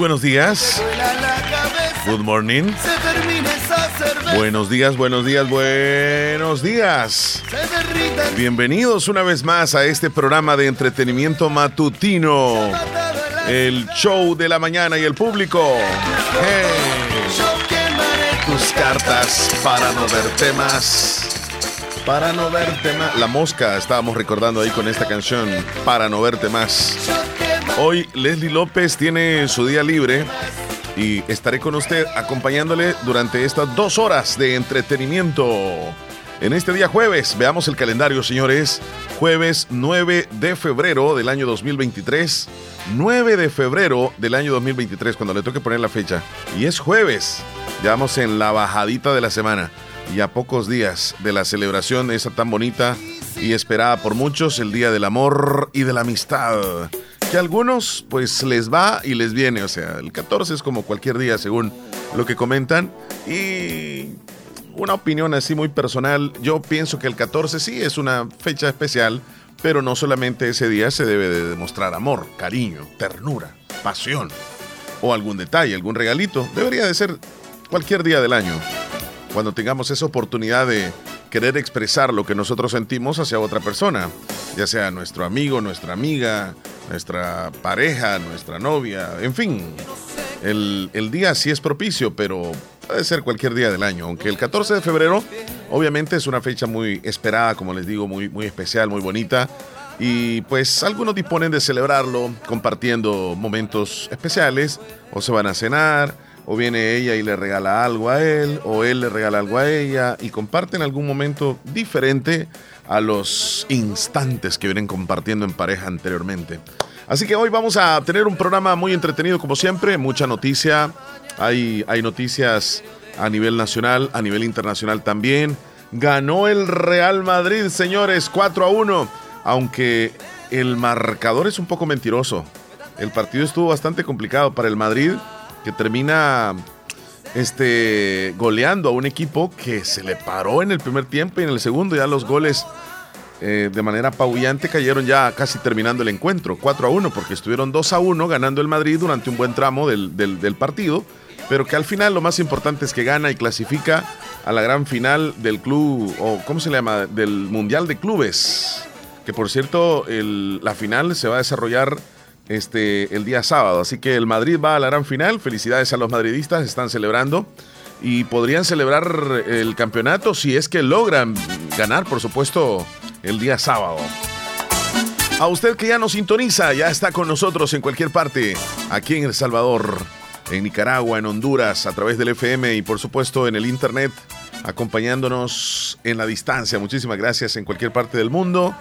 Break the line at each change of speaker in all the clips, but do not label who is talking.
Buenos días. Good morning. Buenos días, buenos días, buenos días. Bienvenidos una vez más a este programa de entretenimiento matutino. El show de la mañana y el público. Tus cartas para no verte más. Para no verte más. La mosca estábamos recordando ahí con esta canción. Para no verte más. Hoy Leslie López tiene su día libre y estaré con usted acompañándole durante estas dos horas de entretenimiento. En este día jueves, veamos el calendario, señores. Jueves 9 de febrero del año 2023. 9 de febrero del año 2023, cuando le toque poner la fecha. Y es jueves. Ya vamos en la bajadita de la semana. Y a pocos días de la celebración esa tan bonita y esperada por muchos, el Día del Amor y de la Amistad que a algunos pues les va y les viene, o sea, el 14 es como cualquier día según lo que comentan. Y una opinión así muy personal, yo pienso que el 14 sí es una fecha especial, pero no solamente ese día se debe de demostrar amor, cariño, ternura, pasión o algún detalle, algún regalito, debería de ser cualquier día del año, cuando tengamos esa oportunidad de querer expresar lo que nosotros sentimos hacia otra persona, ya sea nuestro amigo, nuestra amiga, nuestra pareja, nuestra novia, en fin. El, día sí es propicio, pero puede ser cualquier día del año, aunque el 14 de febrero obviamente es una fecha muy esperada, como les digo, muy, muy especial, muy bonita. Y pues algunos disponen de celebrarlo compartiendo momentos especiales, o se van a cenar, o viene ella y le regala algo a él, o él le regala algo a ella, y comparten algún momento diferente a los instantes que vienen compartiendo en pareja anteriormente. Así que hoy vamos a tener un programa muy entretenido como siempre, mucha noticia, hay, hay noticias a nivel nacional, a nivel internacional también. Ganó el Real Madrid, señores, 4 a 1, aunque el marcador es un poco mentiroso. El partido estuvo bastante complicado para el Madrid, que termina este, goleando a un equipo que se le paró en el primer tiempo y en el segundo ya los goles eh, de manera apabullante cayeron ya casi terminando el encuentro, 4 a 1, porque estuvieron 2 a 1 ganando el Madrid durante un buen tramo del, del, partido, pero que al final lo más importante es que gana y clasifica a la gran final del club, o ¿cómo se llama? Del Mundial de Clubes, que por cierto la final se va a desarrollar este, el día sábado. Así que el Madrid va a la gran final. Felicidades a los madridistas, están celebrando. Y podrían celebrar el campeonato si es que logran ganar, por supuesto, el día sábado. A usted que ya nos sintoniza, ya está con nosotros en cualquier parte, aquí en El Salvador, en Nicaragua, en Honduras, a través del FM y por supuesto en el Internet acompañándonos en la distancia. Muchísimas gracias en cualquier parte del mundo.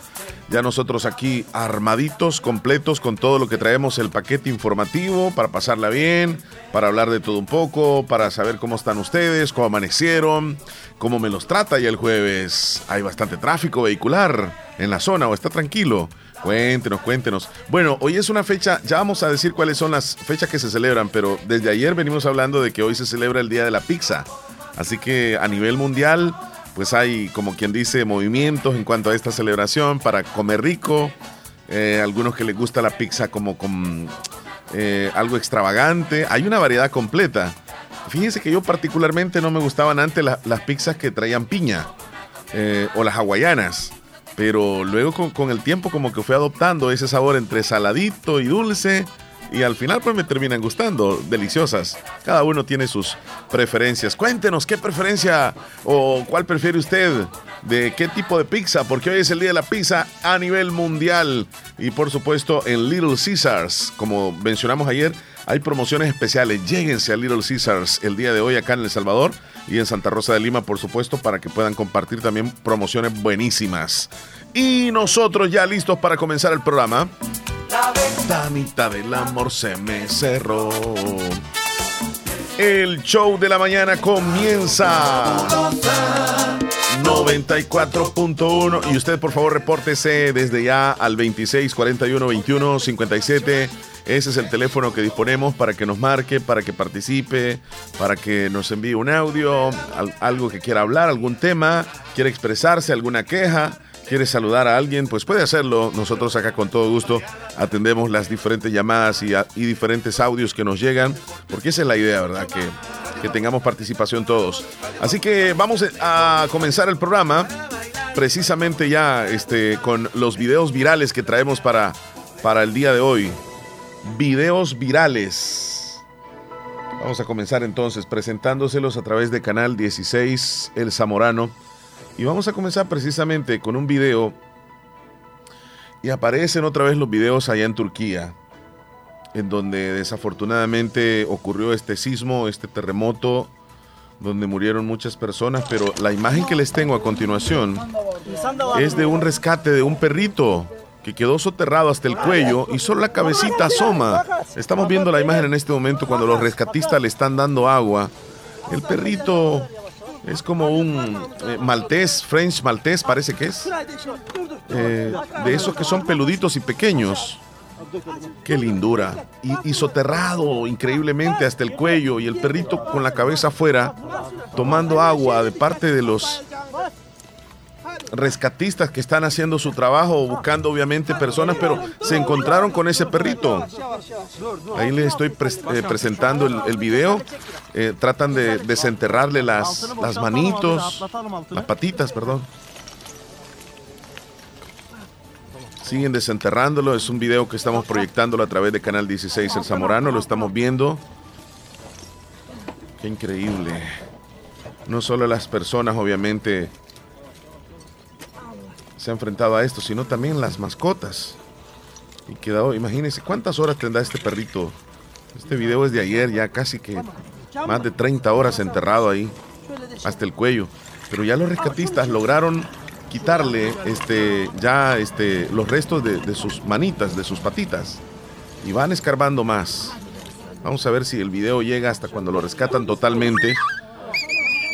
Ya nosotros aquí armaditos, completos con todo lo que traemos, el paquete informativo para pasarla bien, para hablar de todo un poco, para saber cómo están ustedes, cómo amanecieron, cómo me los trata ya el jueves. Hay bastante tráfico vehicular en la zona o está tranquilo. Cuéntenos, cuéntenos. Bueno, hoy es una fecha, ya vamos a decir cuáles son las fechas que se celebran, pero desde ayer venimos hablando de que hoy se celebra el Día de la Pizza. Así que a nivel mundial, pues hay, como quien dice, movimientos en cuanto a esta celebración para comer rico. Eh, algunos que les gusta la pizza como con eh, algo extravagante. Hay una variedad completa. Fíjense que yo particularmente no me gustaban antes las pizzas que traían piña eh, o las hawaianas. Pero luego con, el tiempo como que fui adoptando ese sabor entre saladito y dulce. Y al final pues me terminan gustando, deliciosas. Cada uno tiene sus preferencias. Cuéntenos qué preferencia o cuál prefiere usted de qué tipo de pizza, porque hoy es el día de la pizza a nivel mundial y por supuesto en Little Caesars, como mencionamos ayer, hay promociones especiales. Lléguense a Little Caesars el día de hoy acá en El Salvador y en Santa Rosa de Lima, por supuesto, para que puedan compartir también promociones buenísimas. Y nosotros ya listos para comenzar el programa. La ventanita del amor se me cerró. El show de la mañana comienza. 94.1 y usted por favor repórtese desde ya al 26 41 21 57 ese es el teléfono que disponemos para que nos marque, para que participe, para que nos envíe un audio, algo que quiera hablar, algún tema, quiere expresarse, alguna queja quiere saludar a alguien, pues puede hacerlo. Nosotros acá con todo gusto atendemos las diferentes llamadas y, diferentes audios que nos llegan, porque esa es la idea, ¿verdad? Que, que tengamos participación todos. Así que vamos a comenzar el programa precisamente ya este, con los videos virales que traemos para, para el día de hoy. Videos virales. Vamos a comenzar entonces presentándoselos a través de Canal 16 El Zamorano y vamos a comenzar precisamente con un video. Y aparecen otra vez los videos allá en Turquía, en donde desafortunadamente ocurrió este sismo, este terremoto, donde murieron muchas personas, pero la imagen que les tengo a continuación es de un rescate de un perrito que quedó soterrado hasta el cuello y solo la cabecita asoma. Estamos viendo la imagen en este momento cuando los rescatistas le están dando agua. El perrito es como un eh, maltés, French maltés parece que es. Eh, de esos que son peluditos y pequeños. Qué lindura. Y, soterrado increíblemente hasta el cuello y el perrito con la cabeza afuera tomando agua de parte de los rescatistas que están haciendo su trabajo, buscando obviamente personas, pero se encontraron con ese perrito. Ahí les estoy eh, presentando el, video. Eh, tratan de desenterrarle las, las manitos, las patitas, perdón. Siguen desenterrándolo. Es un video que estamos proyectándolo a través de Canal 16 El Zamorano. Lo estamos viendo. Qué increíble. No solo las personas, obviamente, se ha enfrentado a esto, sino también las mascotas. Y quedado, imagínense cuántas horas tendrá este perrito. Este video es de ayer, ya casi que más de 30 horas enterrado ahí, hasta el cuello. Pero ya los rescatistas lograron quitarle este, ya este, los restos de, de sus manitas, de sus patitas. Y van escarbando más. Vamos a ver si el video llega hasta cuando lo rescatan totalmente.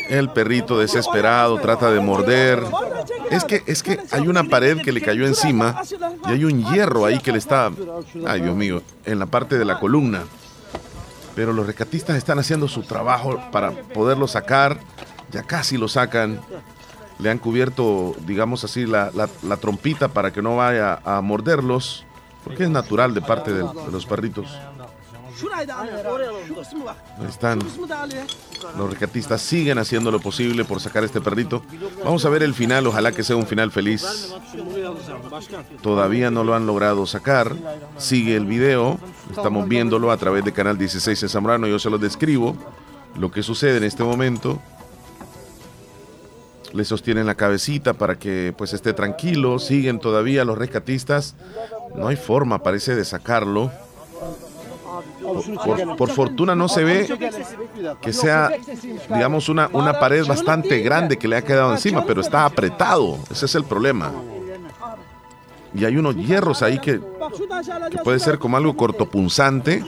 El perrito desesperado trata de morder. Es que, es que hay una pared que le cayó encima y hay un hierro ahí que le está, ay Dios mío, en la parte de la columna. Pero los rescatistas están haciendo su trabajo para poderlo sacar. Ya casi lo sacan. Le han cubierto, digamos así, la, trompita para que no vaya a morderlos. Porque es natural de parte de los perritos. Ahí están. Los rescatistas siguen haciendo lo posible por sacar este perrito. Vamos a ver el final, ojalá que sea un final feliz. Todavía no lo han logrado sacar. Sigue el video. Estamos viéndolo a través de Canal 16 de Zamorano. Yo se lo describo. Lo que sucede en este momento. Le sostienen la cabecita para que pues esté tranquilo. Siguen todavía los rescatistas. No hay forma, parece, de sacarlo. Por, fortuna no se ve que sea, digamos, una, una pared bastante grande que le ha quedado encima, pero está apretado. Ese es el problema. Y hay unos hierros ahí que, que puede ser como algo cortopunzante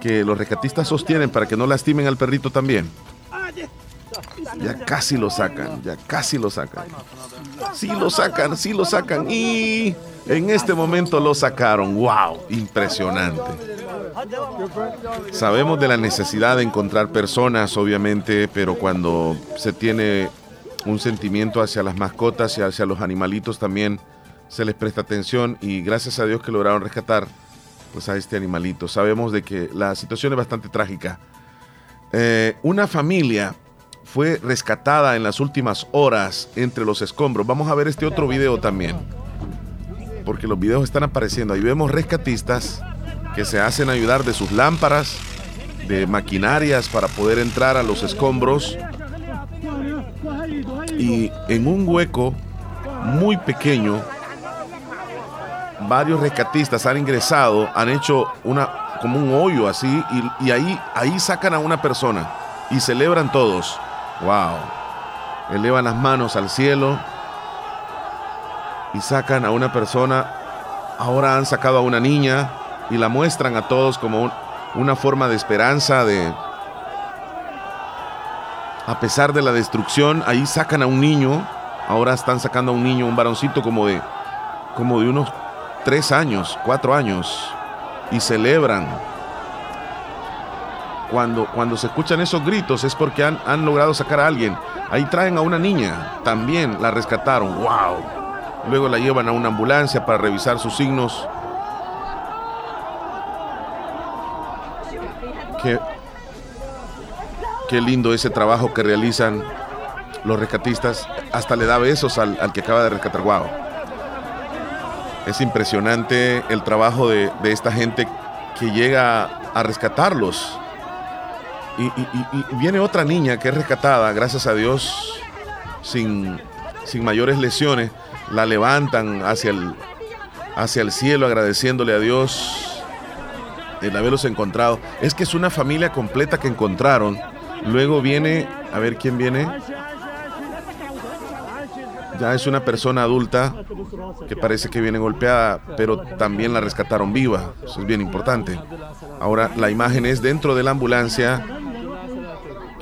que los rescatistas sostienen para que no lastimen al perrito también. Ya casi lo sacan, ya casi lo sacan. Sí lo sacan, sí lo sacan. Y en este momento lo sacaron. ¡Wow! Impresionante. Sabemos de la necesidad de encontrar personas, obviamente, pero cuando se tiene un sentimiento hacia las mascotas y hacia los animalitos también se les presta atención y gracias a Dios que lograron rescatar pues a este animalito. Sabemos de que la situación es bastante trágica. Eh, una familia fue rescatada en las últimas horas entre los escombros. Vamos a ver este otro video también. Porque los videos están apareciendo. Ahí vemos rescatistas que se hacen ayudar de sus lámparas, de maquinarias para poder entrar a los escombros. Y en un hueco muy pequeño, varios rescatistas han ingresado, han hecho una como un hoyo así y, ahí ahí sacan a una persona y celebran todos. Wow. Elevan las manos al cielo y sacan a una persona. Ahora han sacado a una niña y la muestran a todos como una forma de esperanza de a pesar de la destrucción, ahí sacan a un niño. Ahora están sacando a un niño, un varoncito como de como de unos tres años, cuatro años, y celebran. Cuando, cuando se escuchan esos gritos es porque han, han logrado sacar a alguien. Ahí traen a una niña, también la rescataron. ¡Wow! Luego la llevan a una ambulancia para revisar sus signos. Qué, qué lindo ese trabajo que realizan los rescatistas. Hasta le da besos al, al que acaba de rescatar. ¡Wow! Es impresionante el trabajo de, esta gente que llega a rescatarlos. Y, viene otra niña que es rescatada, gracias a Dios, sin, sin mayores lesiones. La levantan hacia el, hacia el cielo agradeciéndole a Dios el haberlos encontrado. Es que es una familia completa que encontraron. Luego viene, a ver quién viene ya es una persona adulta que parece que viene golpeada, pero también la rescataron viva. Eso es bien importante. Ahora la imagen es dentro de la ambulancia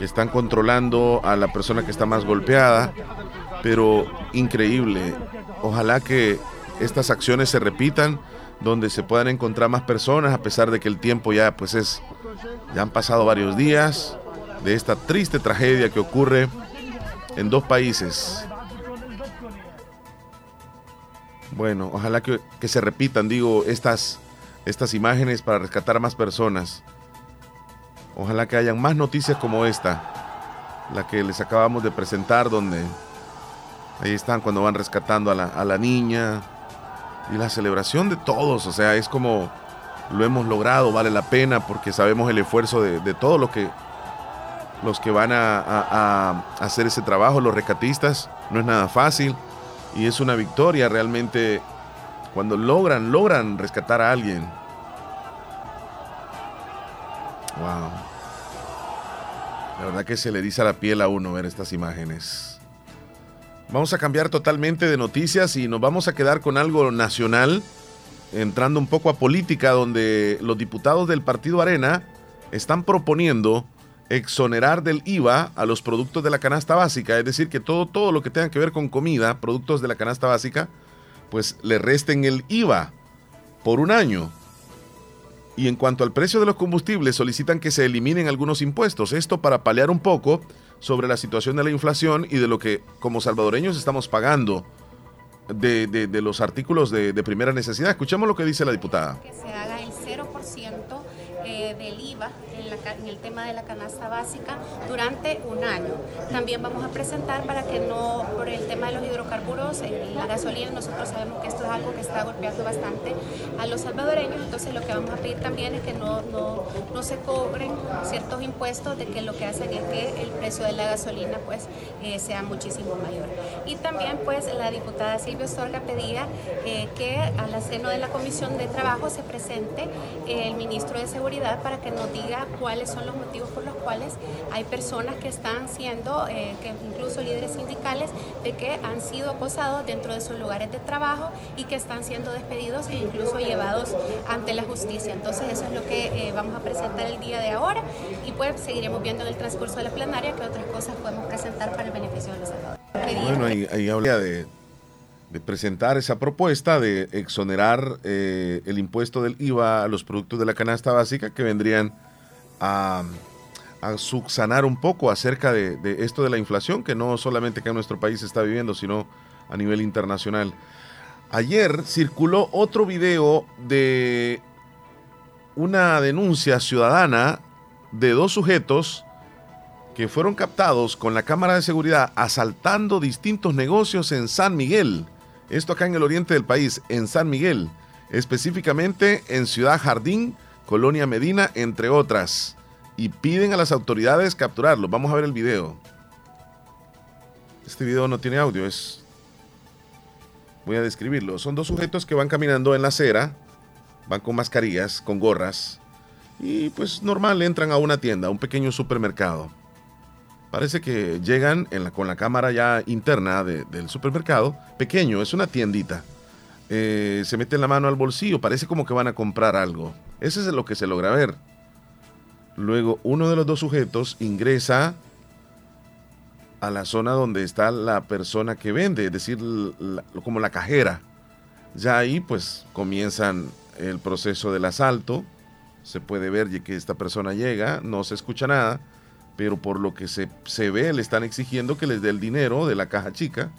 que están controlando a la persona que está más golpeada, pero increíble. Ojalá que estas acciones se repitan donde se puedan encontrar más personas a pesar de que el tiempo ya pues es ya han pasado varios días de esta triste tragedia que ocurre en dos países bueno, ojalá que, se repitan, digo, estas, estas imágenes para rescatar a más personas. Ojalá que hayan más noticias como esta, la que les acabamos de presentar, donde ahí están cuando van rescatando a la, niña y la celebración de todos, o sea, es como lo hemos logrado, vale la pena porque sabemos el esfuerzo de, de todos los que, los que van a, a hacer ese trabajo, los rescatistas, no es nada fácil y es una victoria realmente cuando logran, logran rescatar a alguien. Wow. La verdad que se le dice a la piel a uno ver estas imágenes. Vamos a cambiar totalmente de noticias y nos vamos a quedar con algo nacional, entrando un poco a política, donde los diputados del Partido Arena están proponiendo exonerar del IVA a los productos de la canasta básica, es decir, que todo, todo lo que tenga que ver con comida, productos de la canasta básica, pues le resten el IVA por un año. Y en cuanto al precio de los combustibles, solicitan que se eliminen algunos impuestos, esto para paliar un poco sobre la situación de la inflación y de lo que como salvadoreños estamos pagando de, los artículos de, primera necesidad. Escuchemos lo que dice la diputada.
Que se haga en el tema de la canasta básica durante un año. También vamos a presentar para que no, por el tema de los hidrocarburos, la gasolina, nosotros sabemos que esto es algo que está golpeando bastante a los salvadoreños, entonces lo que vamos a pedir también es que no, no, no se cobren ciertos impuestos de que lo que hacen es que el precio de la gasolina pues eh, sea muchísimo mayor. Y también pues la diputada Silvia Sorga pedía eh, que al seno de la Comisión de Trabajo se presente el ministro de Seguridad para que nos diga cuáles son los motivos por los cuales hay personas que están siendo, eh, que incluso líderes sindicales, de que han sido acosados dentro de sus lugares de trabajo y que están siendo despedidos e incluso llevados ante la justicia. Entonces eso es lo que eh, vamos a presentar el día de ahora y pues seguiremos viendo en el transcurso de la plenaria qué otras cosas podemos presentar para el beneficio de los salvadores.
Bueno, ahí, ahí habla de presentar esa propuesta de exonerar eh, el impuesto del IVA a los productos de la canasta básica que vendrían a, subsanar un poco acerca de, esto de la inflación, que no solamente que en nuestro país está viviendo, sino a nivel internacional. Ayer circuló otro video de una denuncia ciudadana de dos sujetos que fueron captados con la cámara de seguridad asaltando distintos negocios en San Miguel. Esto acá en el oriente del país, en San Miguel. específicamente en Ciudad Jardín, Colonia Medina, entre otras, y piden a las autoridades capturarlo. Vamos a ver el video. Este video no tiene audio, es... Voy a describirlo. Son dos sujetos que van caminando en la acera, van con mascarillas, con gorras, y pues normal entran a una tienda, a un pequeño supermercado. Parece que llegan con la cámara ya interna del supermercado, pequeño, es una tiendita. Eh, se meten la mano al bolsillo, parece como que van a comprar algo. Ese es lo que se logra ver. Luego uno de los dos sujetos ingresa a la zona donde está la persona que vende, es decir, como la cajera. Ya ahí pues comienzan el proceso del asalto. Se puede ver que esta persona llega, no se escucha nada pero por lo que se, ve le están exigiendo que les dé el dinero de la caja chica.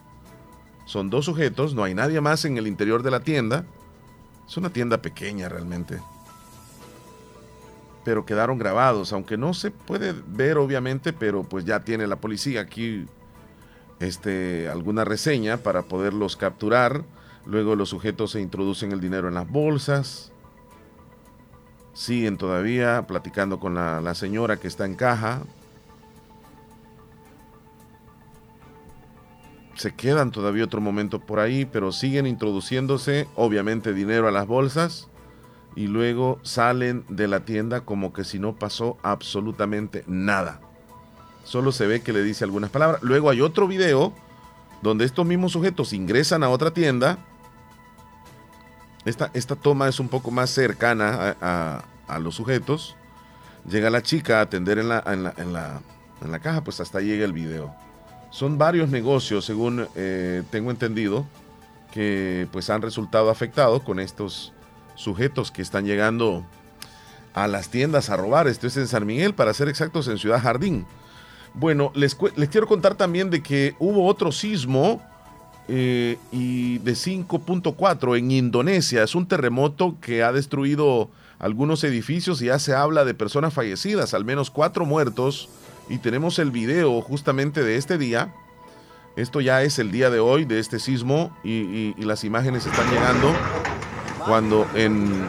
Son dos sujetos, no hay nadie más en el interior de la tienda. Es una tienda pequeña realmente. Pero quedaron grabados, aunque no se puede ver obviamente, pero pues ya tiene la policía aquí este, alguna reseña para poderlos capturar. Luego los sujetos se introducen el dinero en las bolsas. Siguen todavía platicando con la, la señora que está en caja, se quedan todavía otro momento por ahí, pero siguen introduciéndose, obviamente, dinero a las bolsas y luego salen de la tienda como que si no pasó absolutamente nada. Solo se ve que le dice algunas palabras. Luego hay otro video donde estos mismos sujetos ingresan a otra tienda. Esta, esta toma es un poco más cercana a, los sujetos. Llega la chica a atender en la, en la, en la, en la caja, pues hasta llega el video. Son varios negocios, según eh, tengo entendido, que pues han resultado afectados con estos sujetos que están llegando a las tiendas a robar. Esto es en San Miguel, para ser exactos, en Ciudad Jardín. Bueno, les, quiero contar también de que hubo otro sismo eh, y de 5.4 en Indonesia. Es un terremoto que ha destruido algunos edificios y ya se habla de personas fallecidas, al menos cuatro muertos y tenemos el video justamente de este día. Esto ya es el día de hoy de este sismo y, las imágenes están llegando cuando en,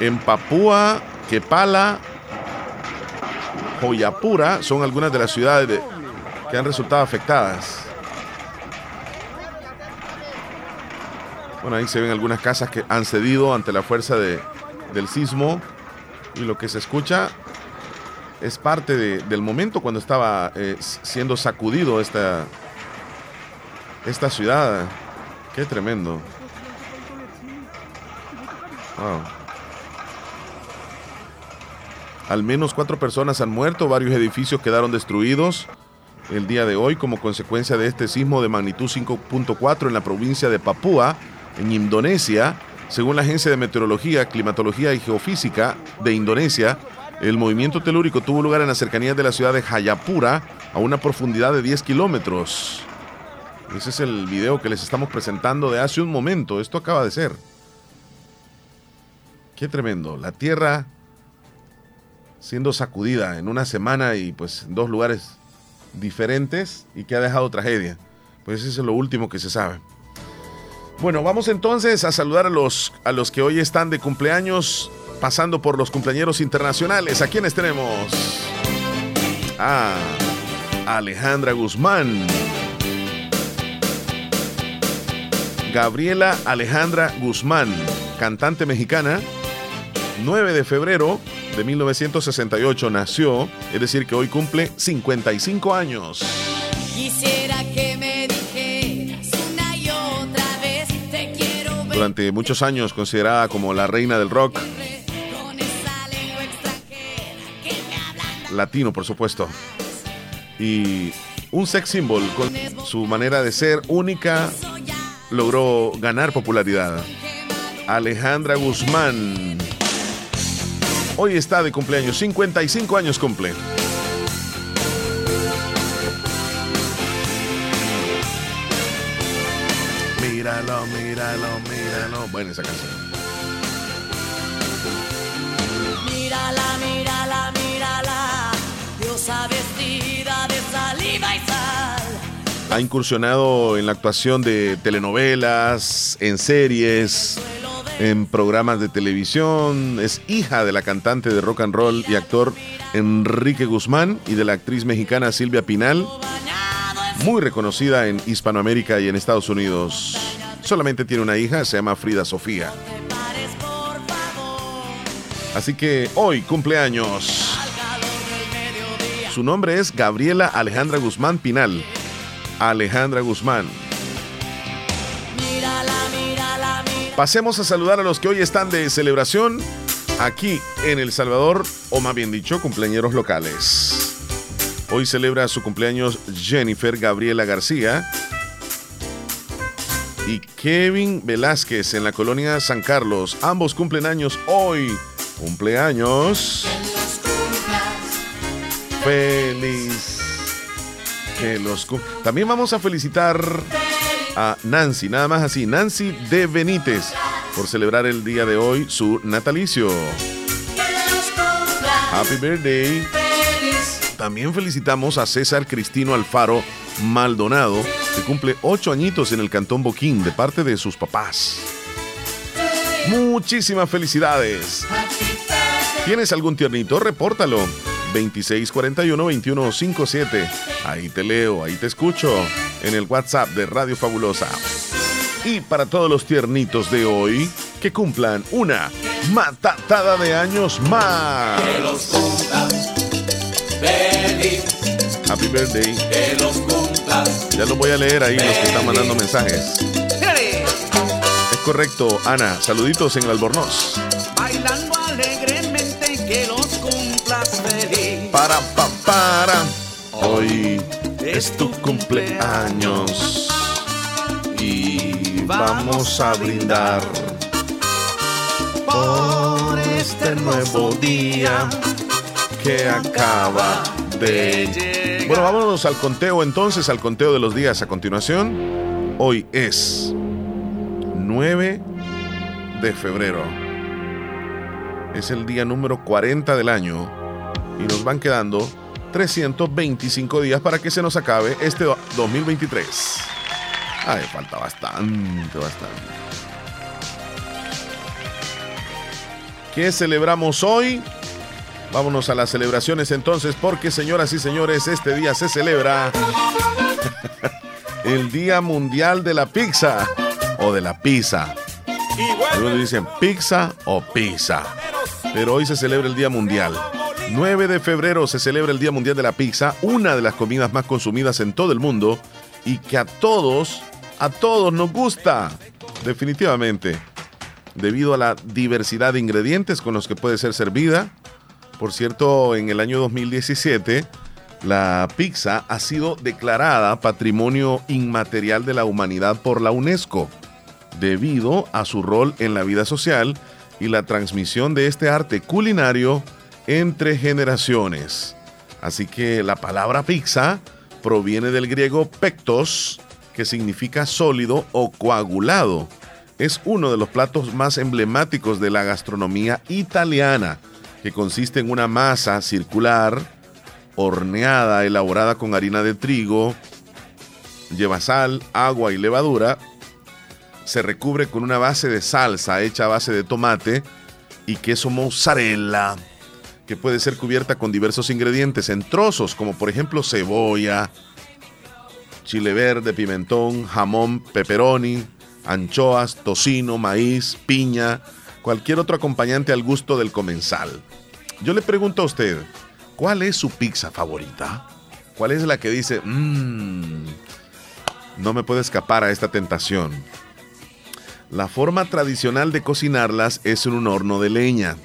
en Papúa, Kepala, Joyapura son algunas de las ciudades que han resultado afectadas. Bueno, ahí se ven algunas casas que han cedido ante la fuerza de, del sismo y lo que se escucha es parte del momento cuando estaba eh, siendo sacudido esta, esta ciudad. Qué tremendo. Al menos cuatro personas han muerto, varios edificios quedaron destruidos el día de hoy como consecuencia de este sismo de magnitud 5.4 en la provincia de Papúa, en Indonesia. Según la Agencia de Meteorología, Climatología y Geofísica de Indonesia, el movimiento telúrico tuvo lugar en las cercanías de la ciudad de Jayapura, a una profundidad de 10 kilómetros. Ese es el video que les estamos presentando de hace un momento. Esto acaba de ser. Qué tremendo. La tierra siendo sacudida en una semana y pues en dos lugares diferentes y que ha dejado tragedia. Pues eso es lo último que se sabe. Bueno, vamos entonces a saludar a los, a los que hoy están de cumpleaños pasando por los cumpleaños internacionales. ¿A quiénes tenemos? Ah, Alejandra Guzmán. Gabriela Alejandra Guzmán, cantante mexicana, 9 de febrero de 1968 nació, es decir, que hoy cumple 55 años. Quisiera que me dijeras una y otra vez, te quiero Durante muchos años considerada como la reina del rock, latino, por supuesto. Y un sex symbol con su manera de ser única logró ganar popularidad. Alejandra Guzmán. Hoy está de cumpleaños, 55 años cumple. Míralo, míralo, míralo. Bueno, esa canción. Mírala, mírala, mírala vestida de saliva y sal. Ha incursionado en la actuación de telenovelas, en series, en programas de televisión. Es hija de la cantante de rock and roll y actor Enrique Guzmán y de la actriz mexicana Silvia Pinal, muy reconocida en Hispanoamérica y en Estados Unidos. Solamente tiene una hija, se llama Frida Sofía. Así que hoy cumpleaños. Su nombre es Gabriela Alejandra Guzmán Pinal. Alejandra Guzmán. Pasemos a saludar a los que hoy están de celebración aquí en El Salvador, o más bien dicho, cumpleaños locales. Hoy celebra su cumpleaños Jennifer Gabriela García y Kevin Velázquez en la colonia San Carlos. Ambos cumplen años hoy. Cumpleaños. Feliz. También vamos a felicitar a Nancy, nada más así, Nancy de Benítez, por celebrar el día de hoy su natalicio. Happy birthday. También felicitamos a César Cristino Alfaro Maldonado, que cumple ocho añitos en el Cantón Boquín de parte de sus papás. Muchísimas felicidades. ¿Tienes algún tiernito? Repórtalo. 2641-2157. Ahí te leo, ahí te escucho en el WhatsApp de Radio Fabulosa. Y para todos los tiernitos de hoy, que cumplan una matatada de años más. Que los cumplas feliz. Happy birthday. Que los. Ya los voy a leer ahí los que están mandando mensajes. Es correcto, Ana. Saluditos en el Albornoz. Para, pa, para. Hoy es tu cumpleaños y vamos a brindar por este nuevo día que acaba de. Bueno, vámonos al conteo entonces, al conteo de los días a continuación. Hoy es 9 de febrero. Es el día número 40 del año y nos van quedando 325 días para que se nos acabe este 2023. Ay, falta bastante, bastante. ¿Qué celebramos hoy? Vámonos a las celebraciones entonces, porque señoras y señores, este día se celebra el Día Mundial de la Pizza o de la Pizza. Algunos dicen pizza o pizza, pero hoy se celebra el Día Mundial. 9 de febrero se celebra el Día Mundial de la Pizza, una de las comidas más consumidas en todo el mundo y que a todos, a todos nos gusta, definitivamente, debido a la diversidad de ingredientes con los que puede ser servida. Por cierto, en el año 2017, la pizza ha sido declarada Patrimonio Inmaterial de la Humanidad por la UNESCO, debido a su rol en la vida social y la transmisión de este arte culinario entre generaciones. Así que la palabra pizza proviene del griego pectos, que significa sólido o coagulado. Es uno de los platos más emblemáticos de la gastronomía italiana, que consiste en una masa circular, horneada, elaborada con harina de trigo, lleva sal, agua y levadura, se recubre con una base de salsa hecha a base de tomate y queso mozzarella que puede ser cubierta con diversos ingredientes en trozos, como por ejemplo cebolla, chile verde, pimentón, jamón, pepperoni, anchoas, tocino, maíz, piña, cualquier otro acompañante al gusto del comensal. Yo le pregunto a usted, ¿cuál es su pizza favorita? ¿Cuál es la que dice, mmm, no me puedo escapar a esta tentación? La forma tradicional de cocinarlas es en un horno de leña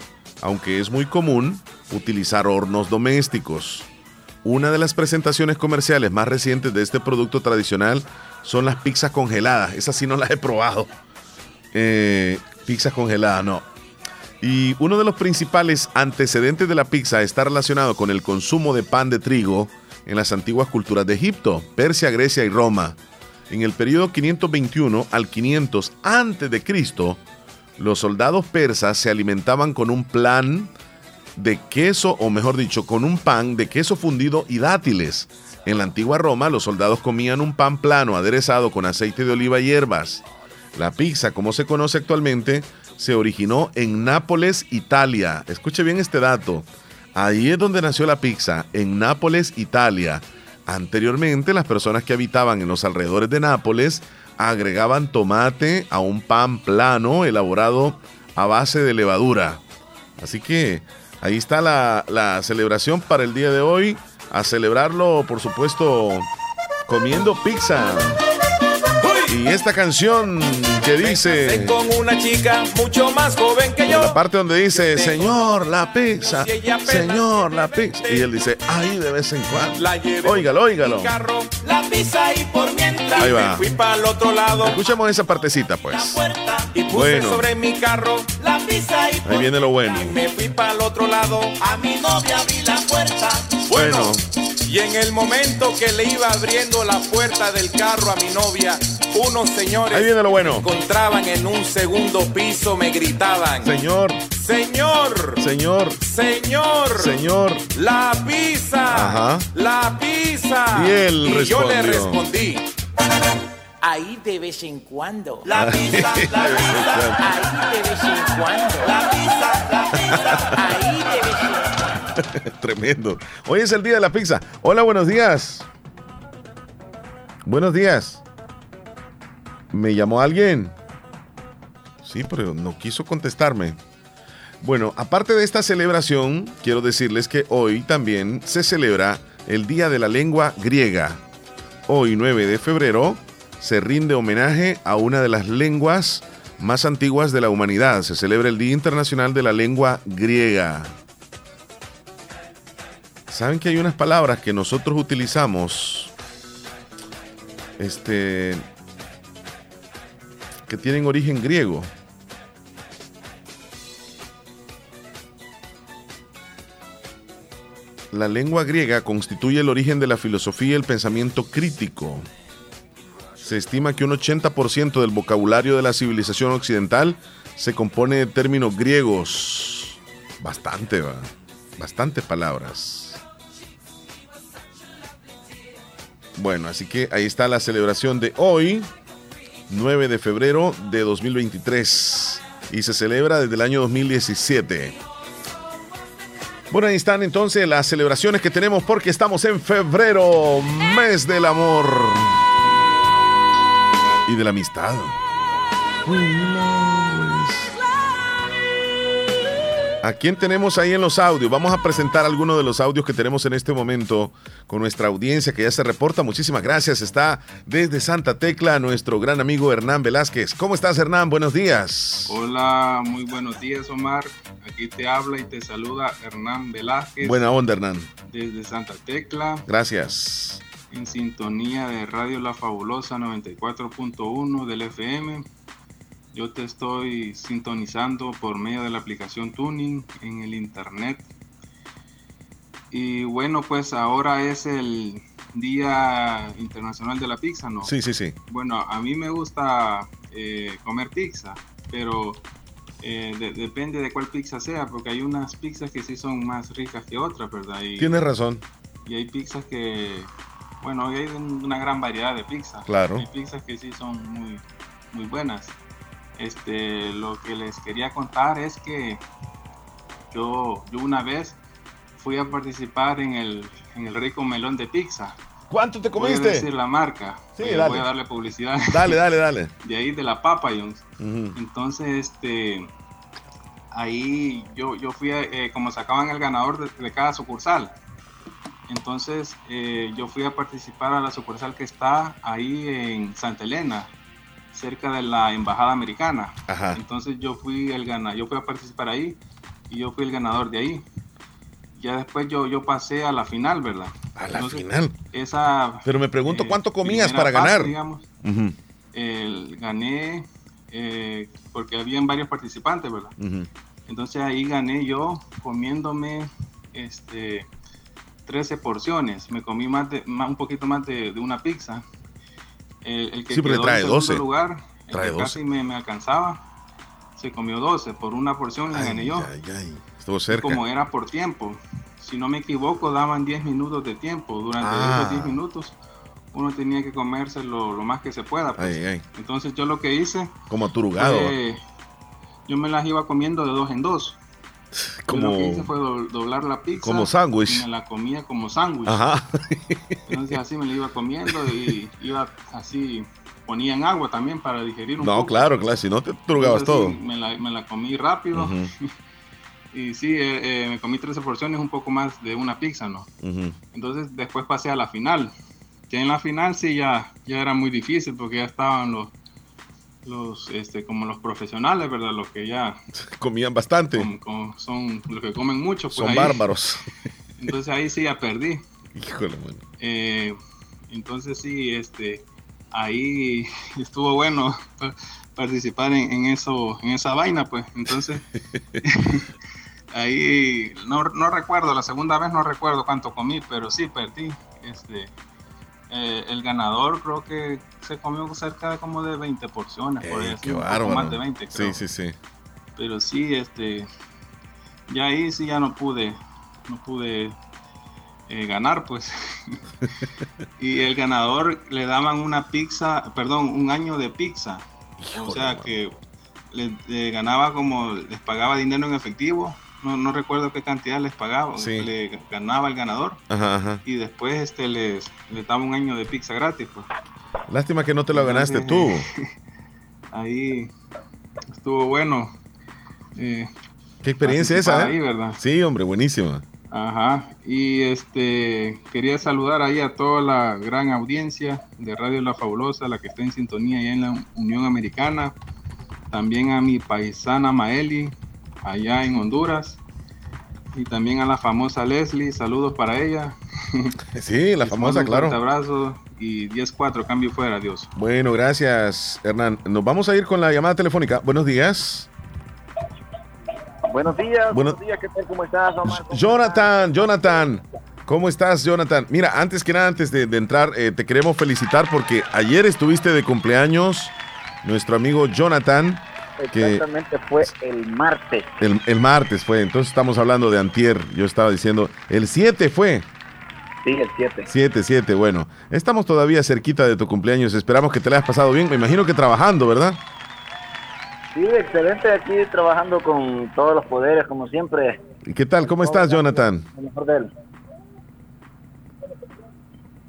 aunque es muy común utilizar hornos domésticos. Una de las presentaciones comerciales más recientes de este producto tradicional son las pizzas congeladas. Esas sí no las he probado. Eh, pizzas congeladas, no. Y uno de los principales antecedentes de la pizza está relacionado con el consumo de pan de trigo en las antiguas culturas de Egipto, Persia, Grecia y Roma. En el periodo 521 al 500 a.C., los soldados persas se alimentaban con un plan de queso, o mejor dicho, con un pan de queso fundido y dátiles, En la antigua Roma, los soldados comían un pan plano aderezado con aceite de oliva y hierbas. La pizza, como se conoce actualmente, se originó en Nápoles, Italia. Escuche bien este dato. Ahí es donde nació la pizza, en Nápoles, Italia. Anteriormente, las personas que habitaban en los alrededores de Nápoles agregaban tomate a un pan plano elaborado a base de levadura. Así que ahí está la, la celebración para el día de hoy. A celebrarlo, por supuesto, comiendo pizza. Y esta canción que dice.
Con una chica mucho más joven que yo.
La parte donde dice, Señor, la pizza. Señor, la pizza. Y él dice, ahí de vez en cuando. Óigalo, óigalo.
la pizza y por mientras
ahí va.
Fui para el otro lado.
Escuchemos esa partecita, pues.
Y puse bueno. sobre mi carro la pizza y
Ahí viene lo bueno.
Me fui para el otro lado. A mi novia abrí la puerta.
Bueno.
Y en el momento que le iba abriendo la puerta del carro a mi novia, unos señores
Ahí viene lo bueno.
me encontraban en un segundo piso, me gritaban.
Señor.
Señor.
Señor.
Señor.
Señor.
La pizza.
Ajá.
La pizza.
Y él
yo le
respondió.
respondí. Ahí de vez en cuando. La pizza, la pizza. Ahí de vez en cuando. La pizza, la pizza. Ahí de vez en cuando.
Tremendo. Hoy es el día de la pizza. Hola, buenos días. Buenos días. ¿Me llamó alguien? Sí, pero no quiso contestarme. Bueno, aparte de esta celebración, quiero decirles que hoy también se celebra el Día de la Lengua Griega. Hoy, 9 de febrero, se rinde homenaje a una de las lenguas más antiguas de la humanidad. Se celebra el Día Internacional de la Lengua Griega. Saben que hay unas palabras que nosotros utilizamos este que tienen origen griego. La lengua griega constituye el origen de la filosofía y el pensamiento crítico. Se estima que un 80% del vocabulario de la civilización occidental se compone de términos griegos. Bastante, ¿va? Bastantes palabras. Bueno, así que ahí está la celebración de hoy, 9 de febrero de 2023. Y se celebra desde el año 2017. Bueno, ahí están entonces las celebraciones que tenemos porque estamos en febrero, mes del amor y de la amistad. ¿A quién tenemos ahí en los audios? Vamos a presentar algunos de los audios que tenemos en este momento con nuestra audiencia que ya se reporta. Muchísimas gracias. Está desde Santa Tecla nuestro gran amigo Hernán Velázquez. ¿Cómo estás, Hernán? Buenos días.
Hola, muy buenos días, Omar. Aquí te habla y te saluda Hernán Velázquez.
Buena onda, Hernán.
Desde Santa Tecla.
Gracias.
En sintonía de Radio La Fabulosa 94.1 del FM. Yo te estoy sintonizando por medio de la aplicación Tuning en el internet. Y bueno, pues ahora es el Día Internacional de la Pizza, ¿no?
Sí, sí, sí.
Bueno, a mí me gusta eh, comer pizza, pero eh, de- depende de cuál pizza sea, porque hay unas pizzas que sí son más ricas que otras, ¿verdad? Y,
Tienes razón.
y hay pizzas que, bueno, hay una gran variedad de pizzas.
Claro.
Hay pizzas que sí son muy, muy buenas. Este, lo que les quería contar es que yo, yo una vez fui a participar en el, en el rico melón de pizza.
¿Cuánto te
Voy a
comiste?
decir la marca.
Sí,
Voy a-
dale.
Voy a darle publicidad.
Dale, dale, dale.
De ahí de la Papa.
Ujú.
Entonces, este, ahí yo, yo fui, a- eh, como sacaban el ganador de, de cada sucursal. Entonces, eh, yo fui a participar a la sucursal que está ahí en Santa Elena, cerca de la embajada americana.
Ajá.
Entonces, yo fui el gana, yo fui a participar ahí y yo fui el ganador de ahí. Ya después yo, yo pasé a la final, ¿verdad?
A la
Entonces,
final.
Esa.
Pero me pregunto
eh,
cuánto comías para ganar.
digamos, gané eh, porque habían varios participantes, ¿verdad? Entonces ahí gané yo comiéndome este 13 porciones. Me comí más de, más- un poquito más de, de una pizza. El, el que
Sí,
quedó
trae
en segundo
12.
lugar, el
Trae
que
12.
casi me, me alcanzaba, se comió 12. Por una porción la gané yo.
ay, ay. Estuvo cerca.
Como era por tiempo. si no me equivoco, daban 10 minutos de tiempo. Durante
Ah.
esos 10 minutos uno tenía que comerse lo, lo más que se pueda. pues.
Ay, ay.
Entonces yo lo que hice
Como aturugado.
fue, yo me las iba comiendo de dos en dos. Yo Lo que hice
como,
fue do- doblar la pizza.
como sándwich.
Me la comía como sándwich.
Ajá.
Entonces así me la iba comiendo y iba así, ponía en agua también para digerir un
No,
poco.
claro, claro. Si no te
Entonces,
todo.
me, la, me la comí rápido. Y sí, eh, eh, me comí 13 porciones, un poco más de una pizza, ¿no? Entonces después pasé a la final. Que en la final sí ya, ya era muy difícil porque ya estaban los, los este, como los profesionales, ¿verdad? Los que ya
Comían bastante.
son los que comen mucho. Pues
Son
ahí-
bárbaros.
Entonces ahí sí ya perdí.
Híjole, mano.
Eh, entonces sí, este, ahí estuvo bueno pa- participar en, en eso, en esa vaina, pues. Entonces, ahí no, no recuerdo, la segunda vez no recuerdo cuánto comí, pero sí perdí. Este, eh, el ganador creo que se comió cerca de como de 20 porciones, por ahí,
qué bárbaro.
más de 20, creo.
Sí, sí, sí.
Pero sí, este, ya ahí sí ya no pude, no pude eh, ganar, pues. y el ganador le daban una pizza, perdón, un año de pizza. o sea que le, le ganaba como, les pagaba dinero en efectivo. No, no recuerdo qué cantidad les pagaba,
Sí.
le ganaba el ganador
Ajá, ajá.
y después este les, les daba un año de pizza gratis, pues.
Lástima que no te lo ganaste tú.
Ahí estuvo bueno. Eh,
Qué experiencia esa,
ahí,
¿eh?
¿verdad?
Sí, hombre, buenísima.
Ajá, y este quería saludar ahí a toda la gran audiencia de Radio La Fabulosa, la que está en sintonía allá en la Unión Americana, también a mi paisana Maeli, allá en Honduras, y también a la famosa Leslie, saludos para ella.
Sí, la famosa,
un
claro.
fuerte abrazo y 10-4, cambio fuera, adiós.
Bueno, gracias, Hernán. Nos vamos a ir con la llamada telefónica. Buenos días.
Buenos días,
Bueno-
buenos días, ¿qué tal? ¿Cómo estás, Omar? ¿Cómo
Jonathan, Jonathan. ¿Cómo estás, Jonathan? Mira, antes que nada, antes de, de entrar, eh, te queremos felicitar porque ayer estuviste de cumpleaños, nuestro amigo Jonathan, que-
Exactamente, fue el martes.
el, el martes fue, entonces estamos hablando de antier, yo estaba diciendo, el 7 fue,
Sí, el 7.
7, 7, bueno, estamos todavía cerquita de tu cumpleaños, esperamos que te la hayas pasado bien, me imagino que trabajando, ¿verdad?
Sí, excelente aquí trabajando con todos los poderes, como siempre.
¿Y qué tal? ¿Cómo estás, Jonathan?
Lo mejor de él.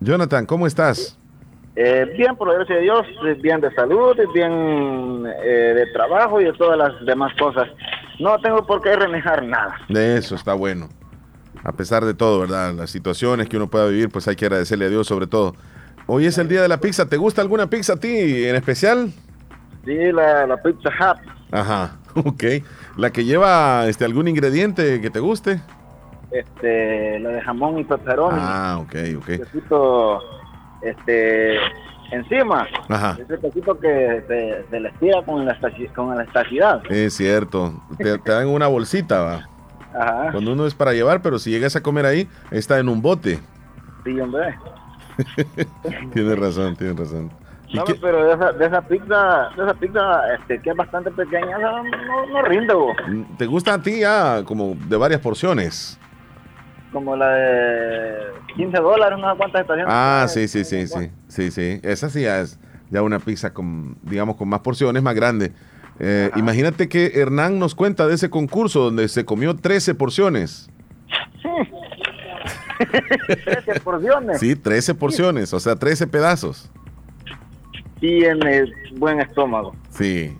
Jonathan, ¿cómo estás?
Eh, bien, por la gracia de Dios, eh, bien de salud, bien eh, de trabajo y de todas las demás cosas. No tengo por qué renegar nada.
De eso está bueno. A pesar de todo, ¿verdad? Las situaciones que uno pueda vivir, pues hay que agradecerle a Dios sobre todo. Hoy es el día de la pizza. ¿Te gusta alguna pizza a ti en especial?
Sí, la, la Pizza Hut.
Ajá, ok. ¿La que lleva este, algún ingrediente que te guste?
Este, la de jamón y pepperoni.
Ah, ok, ok.
quesito, este, encima.
Ajá,
Ese quesito que se, se les tira con la, con la estacidad.
es cierto. Te, te dan una bolsita, va.
Ajá,
Cuando uno es para llevar, pero si llegas a comer ahí, está en un bote.
sí, hombre.
Tienes razón, tienes razón. ¿Y
No, pero de esa, de esa pizza, de esa pizza este, que es bastante pequeña, no, no rinde, bo.
¿Te gusta a ti ya como de varias porciones?
Como la de 15 dólares, no sé cuántas estaciones.
Ah, sí, sí, sí, sí, sí, sí. Esa sí ya es ya una pizza con, digamos, con más porciones, más grande. Eh, imagínate que Hernán nos cuenta de ese concurso donde se comió 13 porciones.
13 porciones.
Sí, 13 porciones, o sea, 13 pedazos.
Tiene buen estómago.
Sí.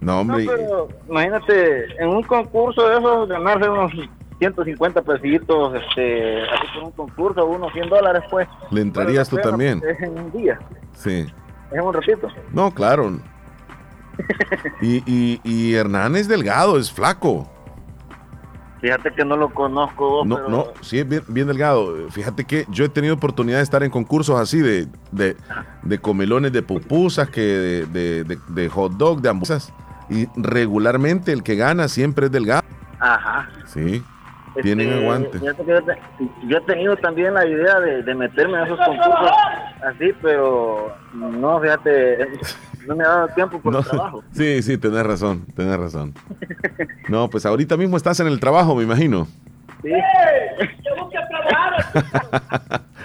No, hombre. y-
pero imagínate, en un concurso de esos, ganarse unos 150 pesitos, este, así por un concurso, unos 100 dólares, pues.
Le entrarías tú también.
Es en un día,
Sí.
es un ratito.
No, claro. Y, y, y Hernán es delgado, es flaco.
Fíjate que no lo conozco,
No,
pero
no, sí es bien, bien delgado. Fíjate que yo he tenido oportunidad de estar en concursos así de, de, de comelones de pupusas, que de, de, de- de hot dog, de hamburguesas. Y regularmente el que gana siempre es delgado.
Ajá.
Sí. Tienen aguante.
que yo, he tenido también la idea de, de meterme en esos concursos así, pero no, fíjate, no me ha dado tiempo por
No,
el trabajo.
sí, sí, tenés razón, tenés razón. No, pues ahorita mismo estás en el trabajo, me imagino.
Sí.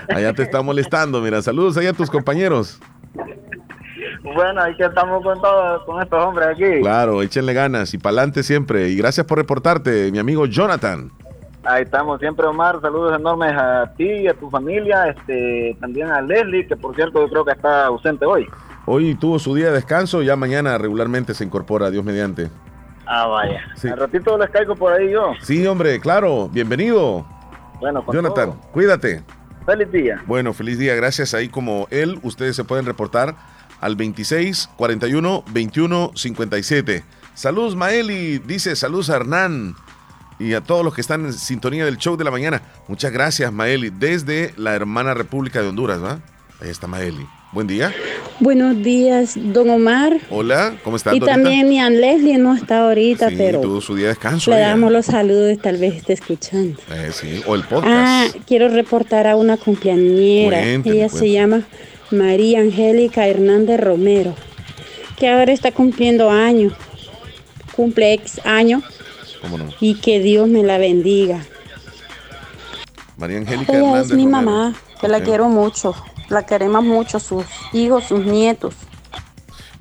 allá te está molestando, mira. Saludos allá a tus compañeros.
Bueno, ahí que estamos con todos, con estos hombres aquí.
Claro, échenle ganas y pa'lante siempre. Y gracias por reportarte, mi amigo Jonathan.
Ahí estamos siempre, Omar. Saludos enormes a ti y a tu familia. Este, también a Leslie, que por cierto yo creo que está ausente hoy.
Hoy tuvo su día de descanso, ya mañana regularmente se incorpora, Dios mediante.
Ah, vaya. Al ratito les caigo por ahí yo.
Sí, hombre, claro. Bienvenido.
Bueno, con
Jonathan, cuídate.
Feliz día.
Bueno, feliz día. Gracias. Ahí como él, ustedes se pueden reportar al 26 41 21 57. Saludos, Maeli. Dice saludos a Hernán y a todos los que están en sintonía del show de la mañana. Muchas gracias, Maeli, desde la hermana República de Honduras, ¿va? Ahí está Maeli. Buen día.
Buenos días, don Omar.
Hola, ¿cómo estás?
Y también Ian Leslie no está ahorita,
sí,
pero
tuvo su día de descanso.
Le damos los saludos, tal vez esté escuchando.
Eh, sí, o el podcast.
Ah, quiero reportar a una cumpleañera.
Cuénteme,
Ella
cuénteme.
se llama María Angélica Hernández Romero, que ahora está cumpliendo años. Cumple ex año
¿Cómo no?
y que Dios me la bendiga.
María Angélica
Ella
Hernández
es mi
Romero.
mamá, que la quiero mucho. La queremos mucho, sus hijos, sus nietos.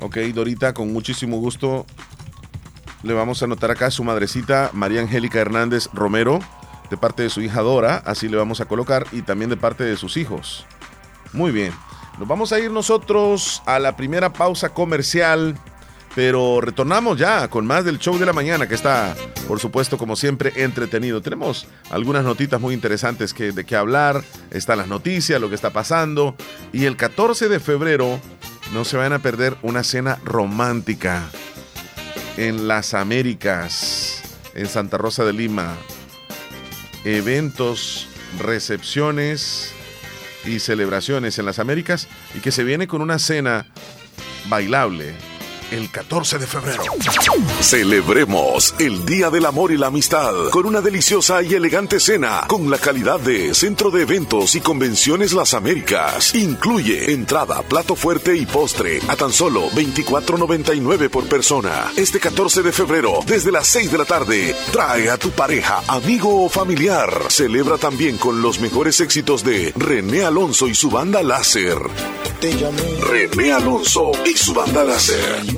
Ok, Dorita, con muchísimo gusto le vamos a anotar acá a su madrecita María Angélica Hernández Romero, de parte de su hija Dora, así le vamos a colocar, y también de parte de sus hijos. Muy bien, nos vamos a ir nosotros a la primera pausa comercial, pero retornamos ya con más del show de la mañana, que está, por supuesto, como siempre, entretenido. Tenemos algunas notitas muy interesantes que, de qué hablar, están las noticias, lo que está pasando, y el 14 de febrero no se van a perder una cena romántica en las Américas, en Santa Rosa de Lima. Eventos, recepciones y celebraciones en las Américas y que se viene con una cena bailable el 14 de febrero.
Celebremos el Día del Amor y la Amistad con una deliciosa y elegante cena con la calidad de Centro de Eventos y Convenciones Las Américas. Incluye entrada, plato fuerte y postre a tan solo 24.99 por persona. Este 14 de febrero, desde las 6 de la tarde, trae a tu pareja, amigo o familiar. Celebra también con los mejores éxitos de René Alonso y su banda láser. René Alonso y su banda láser.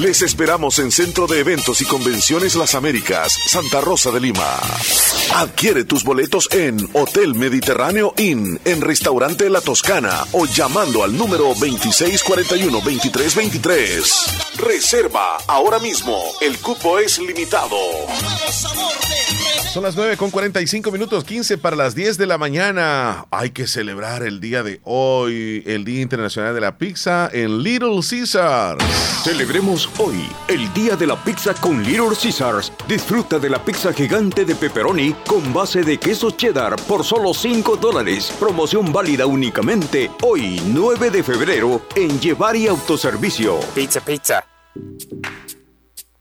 Les esperamos en Centro de Eventos y Convenciones Las Américas, Santa Rosa de Lima. Adquiere tus boletos en Hotel Mediterráneo Inn, en Restaurante La Toscana o llamando al número 2641-2323. Reserva ahora mismo, el cupo es limitado.
Son las 9 con 45 minutos, 15 para las 10 de la mañana. Hay que celebrar el día de hoy, el Día Internacional de la Pizza en Little Caesars.
Celebremos hoy el día de la pizza con Little Caesars. Disfruta de la pizza gigante de pepperoni con base de queso cheddar por solo 5 dólares. Promoción válida únicamente hoy, 9 de febrero, en Llevar y Autoservicio.
Pizza, pizza.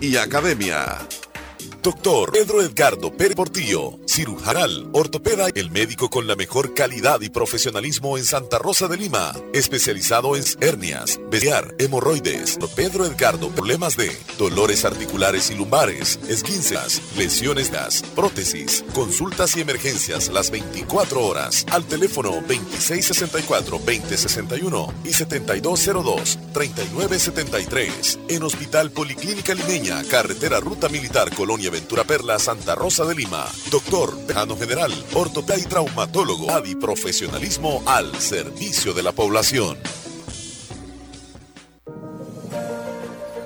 y Academia.
Doctor Pedro Edgardo Pérez Portillo, cirujanal, ortopeda, el médico con la mejor calidad y profesionalismo en Santa Rosa de Lima, especializado en hernias, bestiar, hemorroides. Pedro Edgardo, problemas de dolores articulares y lumbares, esguinces, lesiones gas, prótesis, consultas y emergencias las 24 horas. Al teléfono 2664-2061 y 7202-3973 en Hospital Policlínica Limeña, Carretera Ruta Militar Colonia Ventura Perla, Santa Rosa de Lima. Doctor, Tejano General, ortopedia y traumatólogo. Adi profesionalismo al servicio de la población.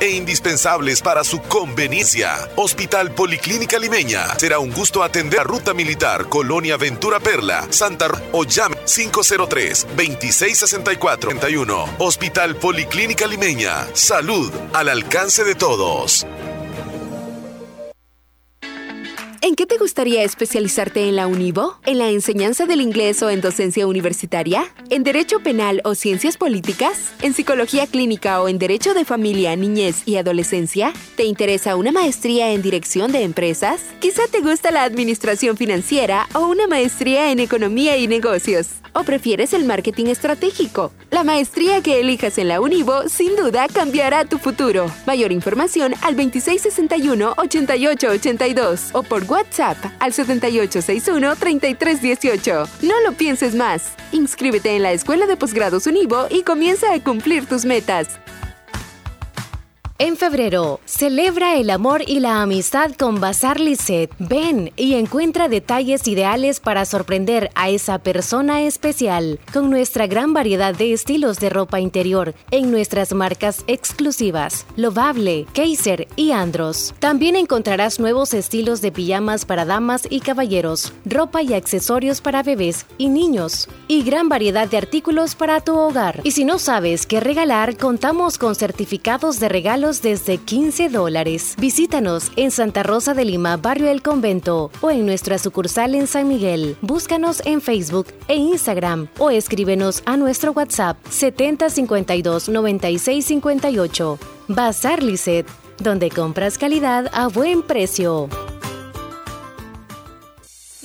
e indispensables para su conveniencia. Hospital Policlínica Limeña. Será un gusto atender a Ruta Militar, Colonia Ventura Perla, Santa Rosa o llame 503-2664-31. Hospital Policlínica Limeña. Salud al alcance de todos.
¿En qué te gustaría especializarte en la Univo? ¿En la enseñanza del inglés o en docencia universitaria? ¿En derecho penal o ciencias políticas? ¿En psicología clínica o en derecho de familia, niñez y adolescencia? ¿Te interesa una maestría en dirección de empresas? Quizá te gusta la administración financiera o una maestría en economía y negocios. ¿O prefieres el marketing estratégico? La maestría que elijas en la Univo sin duda cambiará tu futuro. Mayor información al 2661-8882 o por WhatsApp al 7861-3318. No lo pienses más. Inscríbete en la Escuela de Posgrados Univo y comienza a cumplir tus metas.
En febrero, celebra el amor y la amistad con Bazar Lisset. Ven y encuentra detalles ideales para sorprender a esa persona especial con nuestra gran variedad de estilos de ropa interior en nuestras marcas exclusivas, Lovable, Kaiser y Andros. También encontrarás nuevos estilos de pijamas para damas y caballeros, ropa y accesorios para bebés y niños, y gran variedad de artículos para tu hogar. Y si no sabes qué regalar, contamos con certificados de desde 15 dólares. Visítanos en Santa Rosa de Lima, Barrio El Convento o en nuestra sucursal en San Miguel. Búscanos en Facebook e Instagram o escríbenos a nuestro WhatsApp 7052 9658. Bazar Lisset, donde compras calidad a buen precio.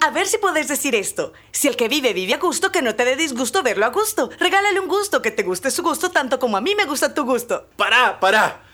A ver si puedes decir esto. Si el que vive vive a gusto, que no te dé disgusto verlo a gusto. Regálale un gusto, que te guste su gusto tanto como a mí me gusta tu gusto.
¡Para, para!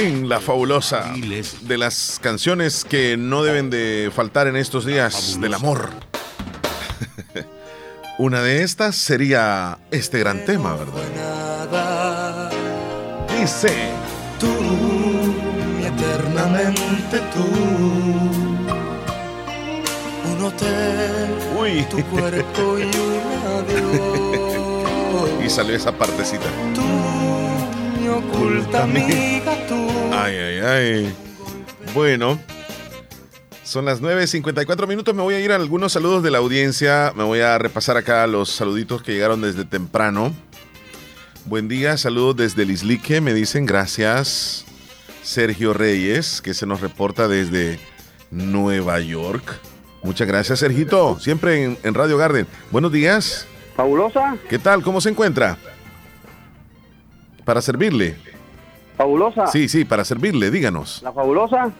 en la fabulosa de las canciones que no deben de faltar en estos días del amor. Una de estas sería este gran tema, ¿verdad? Dice
tú, eternamente tú. Un hotel,
Uy.
tu cuerpo y un adiós.
y salió esa partecita.
Tú, oculta amiga, tú.
Ay, ay, ay. Bueno, son las 9.54 minutos. Me voy a ir a algunos saludos de la audiencia. Me voy a repasar acá los saluditos que llegaron desde temprano. Buen día, saludos desde Lislique. Me dicen gracias. Sergio Reyes, que se nos reporta desde Nueva York. Muchas gracias, Sergito. Siempre en, en Radio Garden. Buenos días.
Fabulosa.
¿Qué tal? ¿Cómo se encuentra? Para servirle.
Fabulosa.
Sí, sí, para servirle, díganos.
La fabulosa.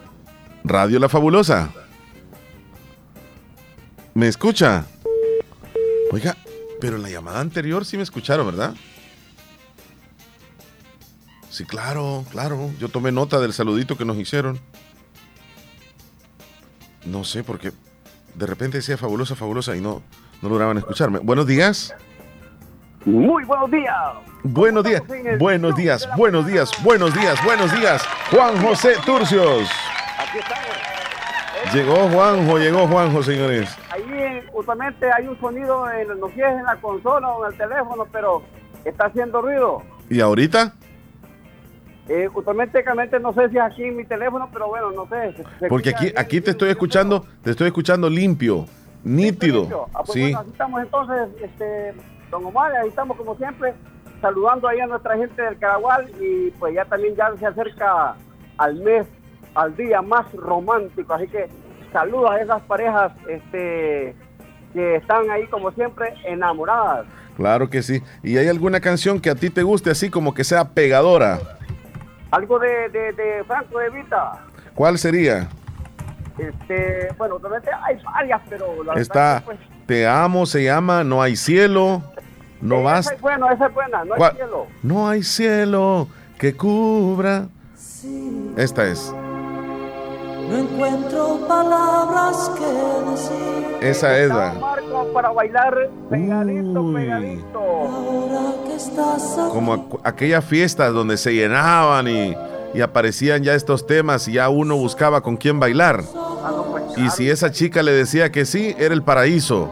Radio La Fabulosa. ¿Me escucha? Oiga, pero en la llamada anterior sí me escucharon, ¿verdad? Sí, claro, claro. Yo tomé nota del saludito que nos hicieron. No sé, porque de repente decía fabulosa, fabulosa y no, no lograban escucharme. Buenos días.
Muy buenos días.
Buenos días, buenos días, buenos días, buenos días, buenos días. Juan José Turcios.
Aquí estamos.
Llegó Juanjo, llegó Juanjo, señores.
Ahí usualmente hay un sonido, en, no sé si es en la consola o en el teléfono, pero está haciendo ruido.
¿Y ahorita?
Eh, realmente no sé si es aquí en mi teléfono, pero bueno, no sé. se- se
Porque aquí, aquí te estoy escuchando, te estoy escuchando limpio, nítido.
Ah, pues
Sí,
bueno, así estamos entonces, este, don Omar, ahí estamos como siempre, saludando ahí a nuestra gente del Caragual y pues ya también ya se acerca al mes, al día más romántico, así que saludos a esas parejas este, que están ahí como siempre enamoradas.
claro que sí. ¿Y hay alguna canción que a ti te guste así como que sea pegadora?
Algo de, de, de Franco de Vita,
¿Cuál sería?
este, bueno, realmente hay varias, pero la verdad
Está
que, pues,
Te amo, se llama No hay cielo, no
esa
basta.
es buena, esa es buena, no hay
¿Cuál?
cielo.
No hay cielo que cubra. Esta es.
No encuentro palabras que decir.
Esa es la.
Marco para bailar pegadito, pegadito.
Ahora que estás aquí.
Como aqu- aquellas fiestas donde se llenaban y, y aparecían ya estos temas y ya uno buscaba con quién bailar. Y si esa chica le decía que sí, era el paraíso.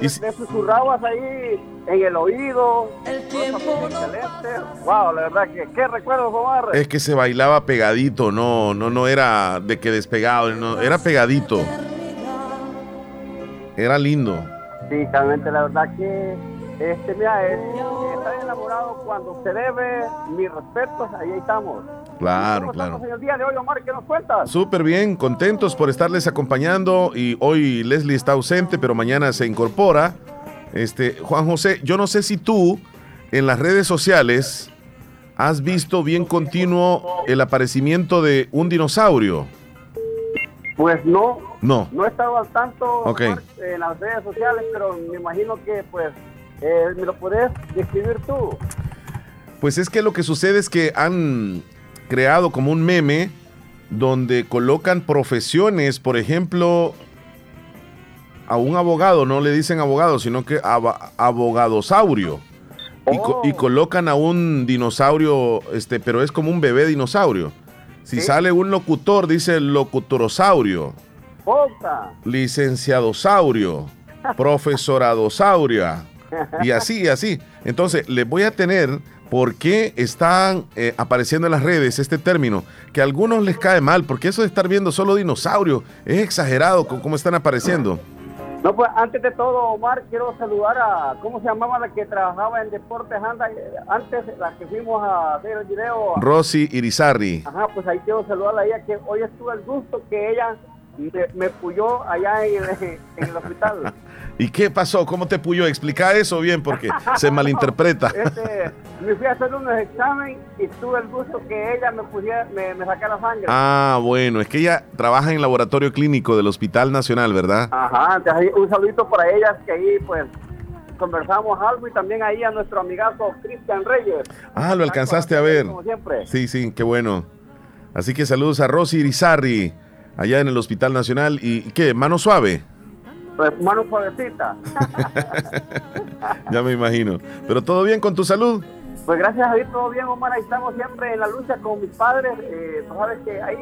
Y le, le susurrabas ahí en el oído. El tiempo. Excelente. Wow, la verdad que qué recuerdos, Omar.
Es que se bailaba pegadito, no, no, no era de que despegado, no, era pegadito. Era lindo.
Sí, realmente la verdad que este, mira, el, estar enamorado cuando se debe, mis respetos, ahí estamos.
Claro,
¿Cómo
claro.
en el día de hoy, Omar? ¿Qué nos cuentas?
Súper bien, contentos por estarles acompañando y hoy Leslie está ausente, pero mañana se incorpora. Este, Juan José, yo no sé si tú en las redes sociales has visto bien continuo el aparecimiento de un dinosaurio.
Pues no,
No.
no he estado al tanto. Omar, en las redes sociales, pero me imagino que pues eh, me lo puedes describir tú.
Pues es que lo que sucede es que han creado como un meme donde colocan profesiones, por ejemplo, a un abogado, no le dicen abogado, sino que aba- abogadosaurio. Y, co- y colocan a un dinosaurio, este, pero es como un bebé dinosaurio. Si sale un locutor, dice locutorosaurio,
¡Puta!
licenciadosaurio, profesoradosauria, y así, y así. Entonces, les voy a tener por qué están eh, apareciendo en las redes este término, que a algunos les cae mal, porque eso de estar viendo solo dinosaurios es exagerado con cómo están apareciendo.
No, pues antes de todo, Omar, quiero saludar a, ¿cómo se llamaba la que trabajaba en Deportes Anda? Eh, Antes, la que fuimos a hacer el video.
Rosy Irizarry.
Ajá, pues ahí quiero saludar a ella, que hoy estuve el gusto que ella me, me puyó allá en el hospital.
¿Y qué pasó? ¿Cómo te puyó? Explica eso bien porque se malinterpreta.
Este, me fui a hacer unos exámenes y tuve el gusto que ella me pusiera, me, me sacara sangre.
Ah, bueno, es que ella trabaja en el laboratorio clínico del Hospital Nacional, ¿verdad?
Ajá, entonces un saludito para ellas que ahí pues conversamos algo y también ahí a nuestro amigazo Cristian Reyes.
Ah, lo alcanzaste a ver.
Como siempre.
Sí, sí, qué bueno. Así que saludos a Rosy Irizarry, allá en el Hospital Nacional. ¿Y qué? ¿Mano suave?
Pues suavecita.
Ya me imagino. ¿Pero todo bien con tu salud?
Pues gracias a Dios todo bien, Omar. Ahí estamos siempre en la lucha con mis padres. Eh, tú sabes que ahí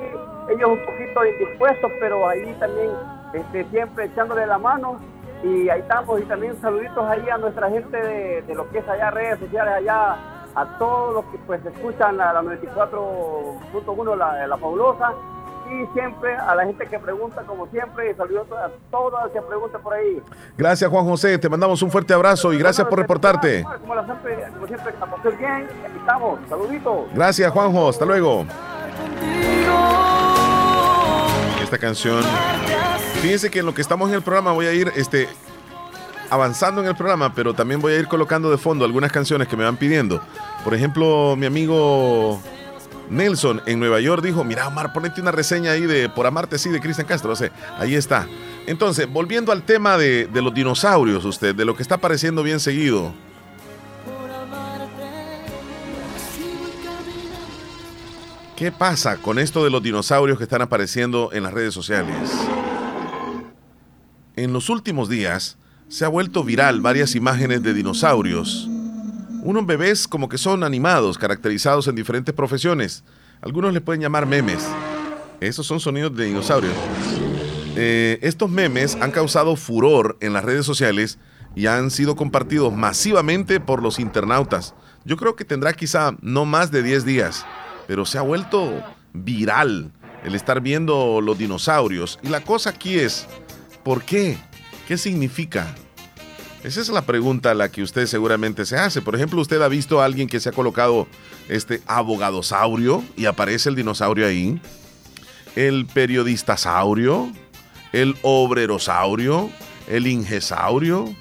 ellos un poquito indispuestos, pero ahí también este, siempre echándole la mano. Y ahí estamos. Y también saluditos ahí a nuestra gente de, de lo que es allá, redes sociales, allá, a todos los que pues escuchan la, la 94.1, la, la fabulosa. Y siempre a la gente que pregunta, como siempre, y saludos a todos los que preguntan por ahí.
Gracias, Juan José. Te mandamos un fuerte abrazo y gracias por reportarte.
Como, siempre, como siempre, a bien, aquí estamos. Saluditos.
Gracias, Juanjo. Hasta luego. Esta canción. Fíjense que en lo que estamos en el programa voy a ir este, avanzando en el programa, pero también voy a ir colocando de fondo algunas canciones que me van pidiendo. Por ejemplo, mi amigo Nelson en Nueva York dijo, mira Omar, ponete una reseña ahí de Por Amarte sí de Cristian Castro. O ahí está. Entonces, volviendo al tema de, de los dinosaurios, usted, de lo que está apareciendo bien seguido. ¿Qué pasa con esto de los dinosaurios que están apareciendo en las redes sociales? En los últimos días se ha vuelto viral varias imágenes de dinosaurios. Unos bebés como que son animados, caracterizados en diferentes profesiones. Algunos les pueden llamar memes. Esos son sonidos de dinosaurios. Eh, estos memes han causado furor en las redes sociales y han sido compartidos masivamente por los internautas. Yo creo que tendrá quizá no más de 10 días, pero se ha vuelto viral el estar viendo los dinosaurios. Y la cosa aquí es, ¿por qué? ¿Qué significa? Esa es la pregunta a la que usted seguramente se hace. Por ejemplo, usted ha visto a alguien que se ha colocado este abogadosaurio y aparece el dinosaurio ahí. El periodistasaurio, el obrerosaurio, el ingesaurio.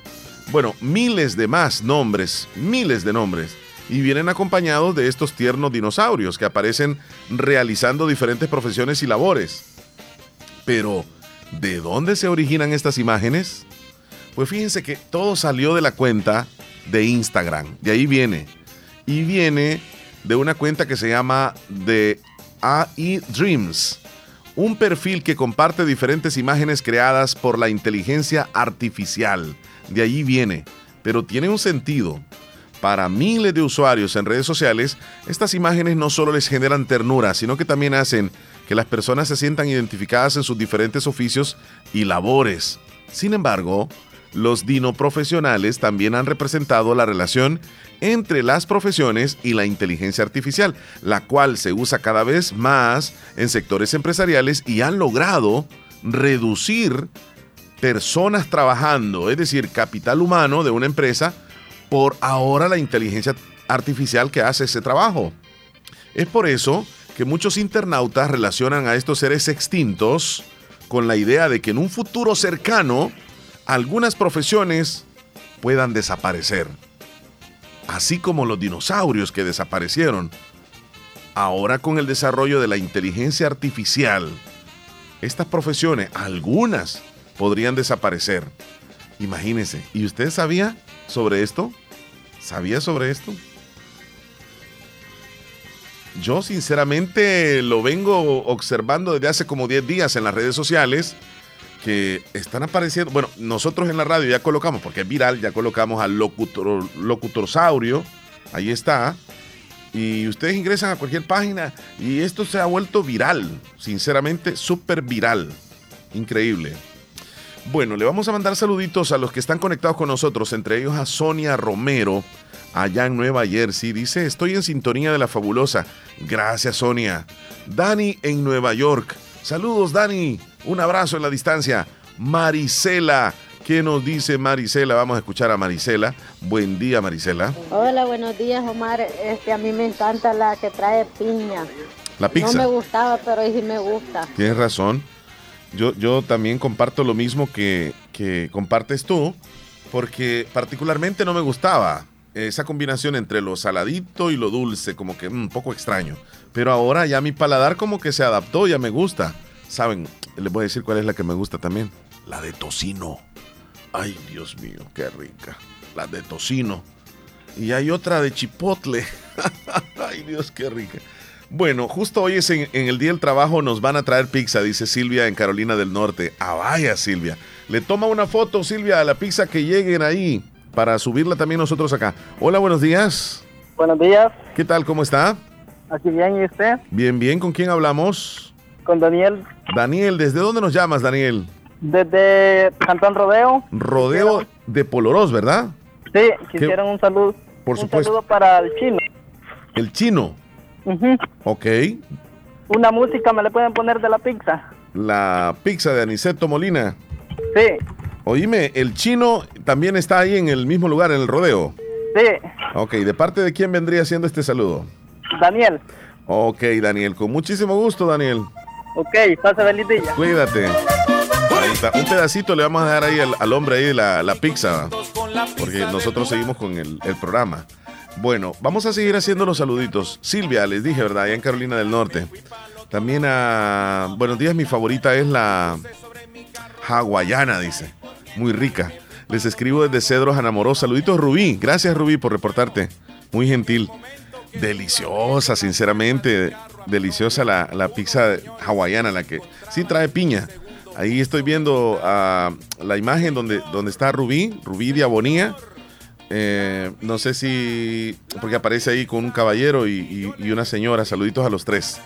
Bueno, miles de más nombres, miles de nombres. Y vienen acompañados de estos tiernos dinosaurios que aparecen realizando diferentes profesiones y labores. Pero, ¿de dónde se originan estas imágenes? Pues fíjense que todo salió de la cuenta de Instagram. De ahí viene. Y viene de una cuenta que se llama The AI Dreams. Un perfil que comparte diferentes imágenes creadas por la inteligencia artificial. De allí viene. Pero tiene un sentido. Para miles de usuarios en redes sociales, estas imágenes no solo les generan ternura, sino que también hacen que las personas se sientan identificadas en sus diferentes oficios y labores. Sin embargo, los dinoprofesionales también han representado la relación entre las profesiones y la inteligencia artificial, la cual se usa cada vez más en sectores empresariales y han logrado reducir personas trabajando, es decir, capital humano de una empresa, por ahora la inteligencia artificial que hace ese trabajo. Es por eso que muchos internautas relacionan a estos seres extintos con la idea de que en un futuro cercano algunas profesiones puedan desaparecer. Así como los dinosaurios que desaparecieron. Ahora con el desarrollo de la inteligencia artificial, estas profesiones, algunas, podrían desaparecer. Imagínense. ¿Y usted sabía sobre esto? ¿Sabía sobre esto? Yo sinceramente lo vengo observando desde hace como 10 días en las redes sociales que están apareciendo, bueno, nosotros en la radio ya colocamos, porque es viral, ya colocamos al locutor, locutorsaurio, ahí está, y ustedes ingresan a cualquier página y esto se ha vuelto viral, sinceramente súper viral, increíble. Bueno, le vamos a mandar saluditos a los que están conectados con nosotros, entre ellos a Sonia Romero, allá en Nueva Jersey. Dice, estoy en sintonía de la fabulosa. Gracias, Sonia. Dani en Nueva York. Saludos, Dani. Un abrazo en la distancia. Marisela. ¿Qué nos dice Marisela? Vamos a escuchar a Marisela. Buen día, Marisela.
Hola, buenos días, Omar. Este, a mí me encanta la que trae piña.
La pizza.
No me gustaba, pero hoy sí me gusta.
Tienes razón. Yo, yo también comparto lo mismo que, que compartes tú, porque particularmente no me gustaba esa combinación entre lo saladito y lo dulce, como que mm, un poco extraño. Pero ahora ya mi paladar como que se adaptó, ya me gusta. Saben, les voy a decir cuál es la que me gusta también. La de tocino. Ay, Dios mío, qué rica. La de tocino. Y hay otra de chipotle. Ay, Dios, qué rica. Bueno, justo hoy es en, en, el día del trabajo nos van a traer pizza, dice Silvia en Carolina del Norte. Ah, vaya, Silvia. Le toma una foto, Silvia, a la pizza que lleguen ahí para subirla también nosotros acá. Hola, buenos días.
Buenos días.
¿Qué tal? ¿Cómo está?
Aquí bien, ¿y usted?
Bien, bien. ¿Con quién hablamos?
Con Daniel.
Daniel, ¿desde dónde nos llamas, Daniel?
Desde Cantón Rodeo.
Rodeo de Poloros, ¿verdad?
Sí, quisieron un saludo.
Por
un
supuesto.
saludo para el chino.
El chino.
Ujú.
Ok.
Una música me le pueden poner de la pizza.
La pizza de Aniceto Molina.
Sí,
Oíme, el chino también está ahí en el mismo lugar, en el rodeo.
sí.
Ok, ¿de parte de quién vendría haciendo este saludo?
Daniel.
Ok, Daniel, con muchísimo gusto, Daniel.
Ok, pase feliz día.
Cuídate. Un pedacito le vamos a dejar ahí al, hombre ahí la, la pizza, porque nosotros seguimos con el, el programa. Bueno, vamos a seguir haciendo los saluditos. Silvia, les dije, ¿verdad? Allá en Carolina del Norte. También a... Buenos días, mi favorita es la hawaiana, dice. Muy rica. Les escribo desde Cedros Anamoró. Saluditos, Rubí. Gracias, Rubí, por reportarte. Muy gentil. Deliciosa, sinceramente. Deliciosa la, la pizza hawaiana, la que sí trae piña. Ahí estoy viendo ah, la imagen donde, donde está Rubí, Rubí de Abonía. Eh, no sé si, porque aparece ahí con un caballero y una señora. Saluditos a los tres.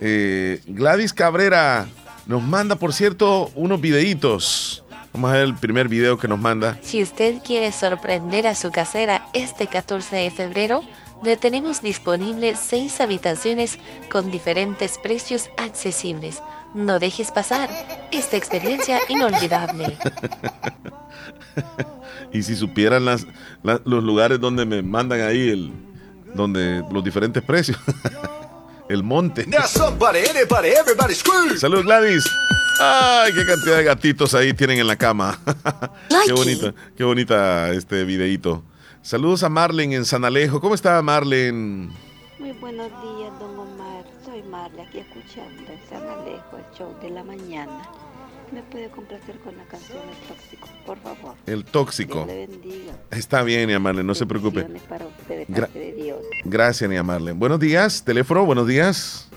Eh, Gladys Cabrera nos manda, por cierto, unos videitos. Vamos a ver el primer video que nos manda.
Si usted quiere sorprender a su casera este 14 de febrero, le tenemos disponibles seis habitaciones con diferentes precios accesibles. No dejes pasar esta experiencia inolvidable.
y si supieran las, la- los lugares donde me mandan ahí el, donde los diferentes precios. el monte. Saludos Gladys. Ay, qué cantidad de gatitos ahí tienen en la cama. qué bonita, qué bonita este videíto. Saludos a Marlen en San Alejo. ¿Cómo está Marlen?
Muy buenos días, don Omar. Soy Marla, aquí escuchando en San Alejo el show de la mañana. ¿Me puede complacer con la canción El Tóxico, por favor?
El tóxico.
Dios le bendiga.
Está bien, ni Marlen, no se preocupe.
Para usted de
Gra-
parte de Dios.
Gracias, ni Marlen. Buenos días, teléfono, buenos días.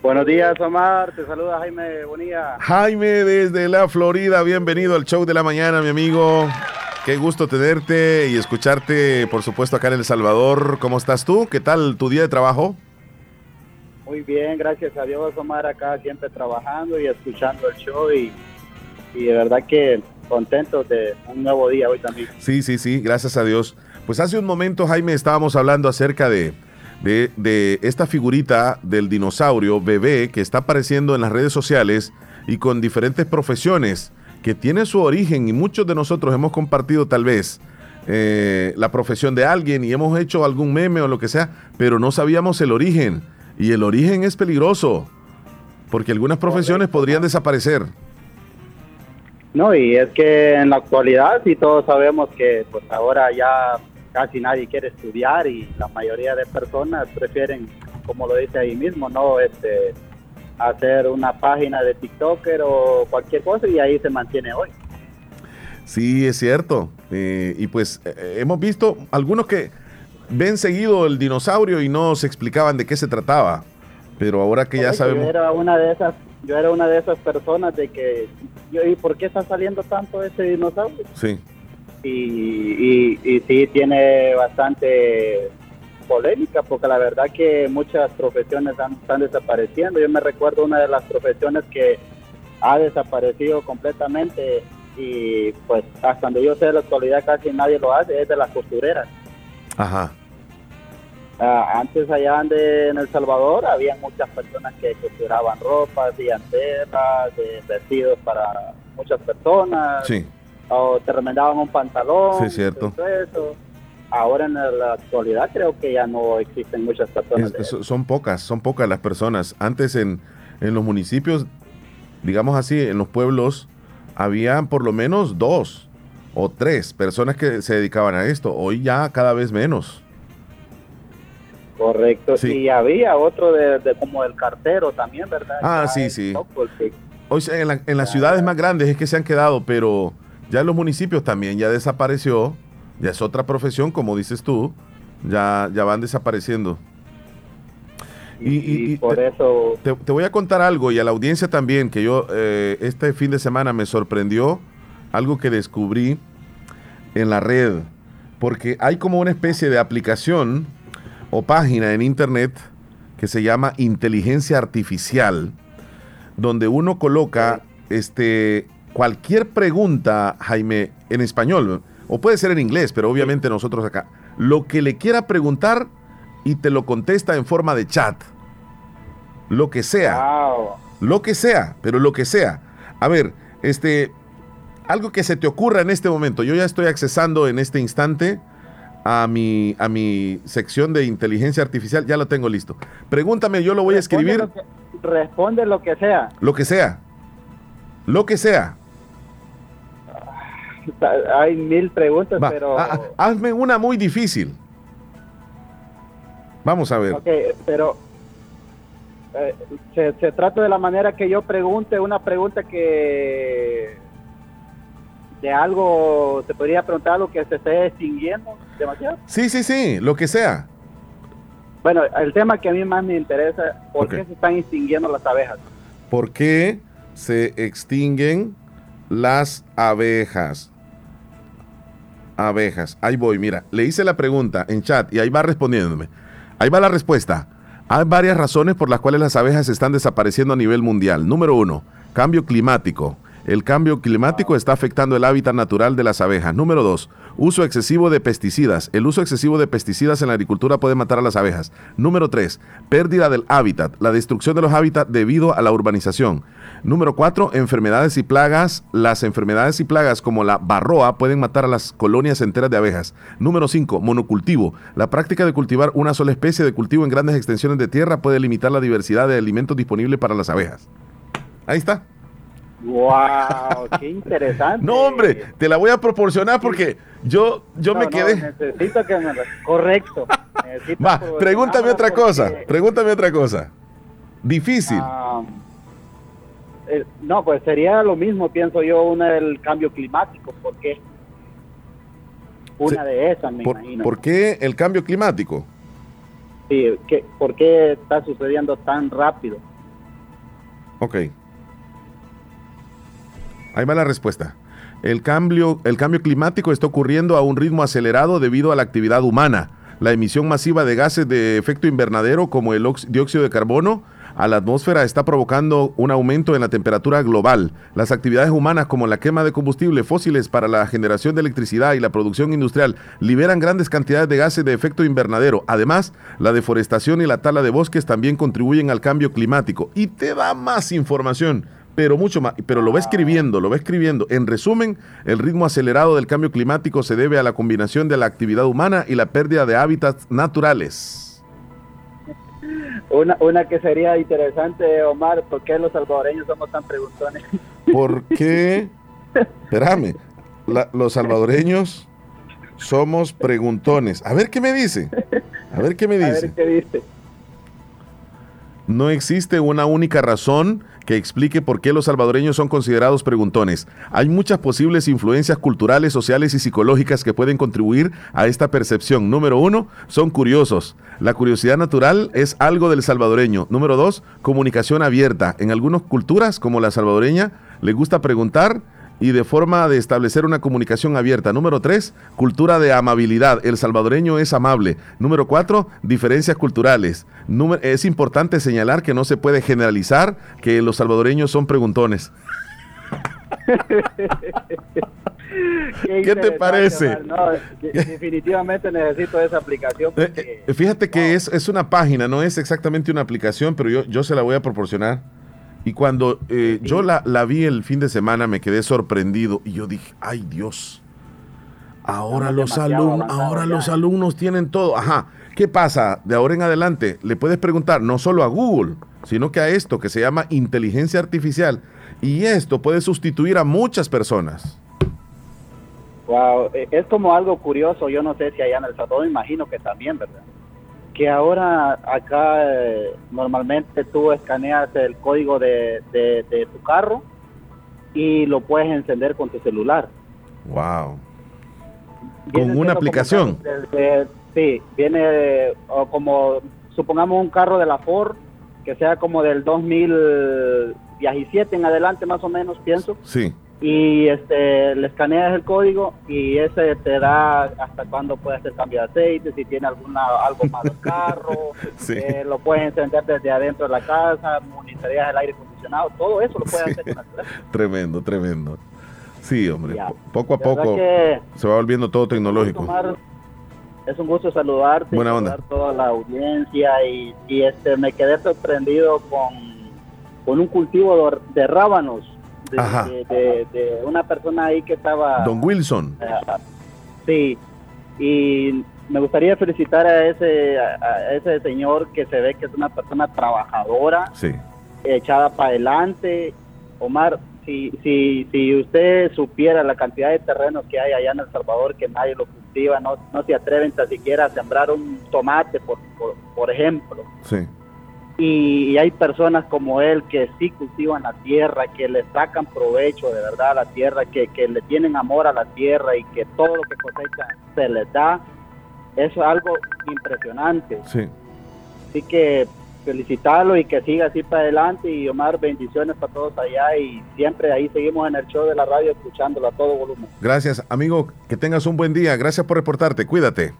Buenos días, Omar. Te saluda Jaime Bonilla.
Jaime desde la Florida, bienvenido al show de la mañana, mi amigo. Qué gusto tenerte y escucharte, por supuesto, acá en El Salvador. ¿Cómo estás tú? ¿Qué tal tu día de trabajo?
Muy bien, gracias a Dios, Omar, acá siempre trabajando y escuchando el show y, y de verdad que contento de un nuevo día hoy también.
Sí, sí, sí, gracias a Dios. Pues hace un momento, Jaime, estábamos hablando acerca de, de, de esta figurita del dinosaurio bebé que está apareciendo en las redes sociales y con diferentes profesiones que tiene su origen y muchos de nosotros hemos compartido tal vez eh, la profesión de alguien y hemos hecho algún meme o lo que sea, pero no sabíamos el origen. Y el origen es peligroso, porque algunas profesiones podrían desaparecer.
No, y es que en la actualidad sí todos sabemos que pues ahora ya casi nadie quiere estudiar y la mayoría de personas prefieren, como lo dice ahí mismo, no este hacer una página de TikToker o cualquier cosa y ahí se mantiene hoy.
Sí, es cierto. Eh, y pues eh, hemos visto algunos que ven seguido el dinosaurio y no se explicaban de qué se trataba. Pero ahora que ya sabemos...
Yo era una de esas, yo era una de esas personas de que, yo, ¿y por qué está saliendo tanto ese dinosaurio?
Sí.
Y, y, y sí tiene bastante polémica, porque la verdad que muchas profesiones han- están desapareciendo. Yo me recuerdo una de las profesiones que ha desaparecido completamente y pues hasta donde yo sé en la actualidad casi nadie lo hace, es de las costureras.
Ajá.
Ah, antes allá de, en El Salvador había muchas personas que costuraban ropas, telas, de vestidos para muchas personas,
Sí,
o te remendaban un pantalón,
Sí, cierto.
todo eso. Ahora en la actualidad creo que ya no existen muchas personas.
Es- es- son pocas, son pocas las personas. Antes en, en los municipios, digamos así, en los pueblos, había por lo menos dos o tres personas que se dedicaban a esto. Hoy ya cada vez menos.
Correcto.
Sí.
Y había otro de, de como el cartero también, ¿verdad?
Ah,
Ya
sí, sí. Hoy en, la- en las ciudades más grandes es que se han quedado, pero ya en los municipios también ya desapareció. Ya es otra profesión, como dices tú. Ya, ya van desapareciendo. Y, y- y
por
te,
eso
te- te voy a contar algo y a la audiencia también, que yo eh, este fin de semana me sorprendió algo que descubrí en la red, porque hay como una especie de aplicación o página en internet que se llama inteligencia artificial, donde uno coloca este, cualquier pregunta, Jaime, en español, o puede ser en inglés, pero obviamente nosotros acá, lo que le quiera preguntar y te lo contesta en forma de chat. Lo que sea. Lo que sea, pero lo que sea. A ver, este, algo que se te ocurra en este momento. Yo ya estoy accesando en este instante a mi, a mi sección de inteligencia artificial. Ya lo tengo listo. Pregúntame, yo lo voy a escribir.
Responde lo que- responde lo que sea.
Lo que sea. Lo que sea.
Hay mil preguntas,
Va,
pero...
ah, ah, hazme una muy difícil. Vamos a ver.
Ok, pero eh, se, se trata de la manera que yo pregunte una pregunta que de algo, se podría preguntar algo que se esté extinguiendo demasiado.
Sí, sí, sí, lo que sea.
Bueno, el tema que a mí más me interesa, ¿por qué se están extinguiendo las abejas?
¿Por qué se extinguen las abejas? Abejas. Ahí voy, mira. Le hice la pregunta en chat y ahí va respondiéndome. Ahí va la respuesta. Hay varias razones por las cuales las abejas están desapareciendo a nivel mundial. Número uno, cambio climático. El cambio climático está afectando el hábitat natural de las abejas. Número dos, uso excesivo de pesticidas. El uso excesivo de pesticidas en la agricultura puede matar a las abejas. Número tres, pérdida del hábitat. La destrucción de los hábitats debido a la urbanización. Número cuatro, enfermedades y plagas. Las enfermedades y plagas como la barroa pueden matar a las colonias enteras de abejas. Número cinco, monocultivo. La práctica de cultivar una sola especie de cultivo en grandes extensiones de tierra puede limitar la diversidad de alimentos disponibles para las abejas. Ahí está.
¡Wow! ¡Qué interesante!
No, hombre, te la voy a proporcionar porque yo, yo
No,
me
no,
quedé.
necesito que me... Correcto. Necesito
Va, pregúntame otra
porque,
cosa. Pregúntame otra cosa. Difícil.
ah, eh, no, pues sería lo mismo, pienso yo, una del cambio climático. ¿Por qué? Una
Sí,
de esas, me
¿Por,
imagino.
por qué el cambio climático?
Sí, ¿qué- ¿Por qué está sucediendo tan rápido?
Ok. Ahí va la respuesta. El cambio, el cambio climático está ocurriendo a un ritmo acelerado debido a la actividad humana. La emisión masiva de gases de efecto invernadero como el dióxido de carbono a la atmósfera está provocando un aumento en la temperatura global. Las actividades humanas como la quema de combustibles fósiles para la generación de electricidad y la producción industrial liberan grandes cantidades de gases de efecto invernadero. Además, la deforestación y la tala de bosques también contribuyen al cambio climático. Y te da más información, pero mucho más, pero lo va escribiendo, lo va escribiendo. En resumen, el ritmo acelerado del cambio climático se debe a la combinación de la actividad humana y la pérdida de hábitats naturales.
Una, una que sería interesante, Omar, ¿por qué los salvadoreños somos tan preguntones?
¿Por qué? Espérame, la- los salvadoreños somos preguntones. A ver qué me dice. A ver qué me
A
dice.
ver qué dice.
No existe una única razón que explique por qué los salvadoreños son considerados preguntones. Hay muchas posibles influencias culturales, sociales y psicológicas que pueden contribuir a esta percepción. Número uno, son curiosos. La curiosidad natural es algo del salvadoreño. Número dos, comunicación abierta. En algunas culturas, como la salvadoreña, le gusta preguntar y de forma de establecer una comunicación abierta. Número tres, cultura de amabilidad. El salvadoreño es amable. Número cuatro, diferencias culturales. es importante señalar que no se puede generalizar que los salvadoreños son preguntones. Qué, te parece?
definitivamente necesito esa aplicación.
Eh, eh, fíjate que es, es, una página, no es exactamente una aplicación, pero yo, yo se la voy a proporcionar. Y cuando eh, yo la, la, vi el fin de semana me quedé sorprendido y yo dije, ay Dios, ahora, los, alumnos, ahora los alumnos tienen todo. Ajá, ¿qué pasa? De ahora en adelante le puedes preguntar no solo a Google, sino que a esto que se llama inteligencia artificial. Y esto puede sustituir a muchas personas.
Wow, e, es como algo curioso, yo no sé si allá en El Salvador, imagino que también, ¿verdad? Que ahora acá eh, normalmente tú escaneas el código de, de, tu carro y lo puedes encender con tu celular.
Wow. ¿Con una aplicación?
sí, viene como, supongamos un carro de la Ford, que sea como del 2017 en adelante más o menos, pienso.
Sí
y este le escaneas el código y ese te da hasta cuándo puede hacer cambio de aceite, si tiene alguna algo más el carro, eh, lo puedes encender desde adentro de la casa, monitoreas el aire acondicionado, todo eso lo puedes hacer con
Tremendo, tremendo. Sí, hombre, poco a poco se va volviendo todo tecnológico.
es un gusto saludarte,
Buena
saludar toda la audiencia y, y, este me quedé sorprendido con, con un cultivo de rábanos de, una persona ahí que estaba...
Don Wilson.
Eh, sí, y me gustaría felicitar a ese, a ese señor que se ve que es una persona trabajadora,
sí.
echada para adelante. Omar, si, si, si usted supiera la cantidad de terrenos que hay allá en El Salvador que nadie lo cultiva, no, no se atreven ni siquiera a sembrar un tomate, por, por, por ejemplo.
Sí
y, hay personas como él que sí cultivan la tierra, que le sacan provecho de verdad a la tierra, que, le tienen amor a la tierra y que todo lo que cosechan se les da. Eso es algo impresionante.
Sí.
Así que felicitarlo y que siga así para adelante y Omar, bendiciones para todos allá y siempre ahí seguimos en el show de la radio escuchándolo a todo volumen.
Gracias, amigo, que tengas un buen día, gracias por reportarte, cuídate.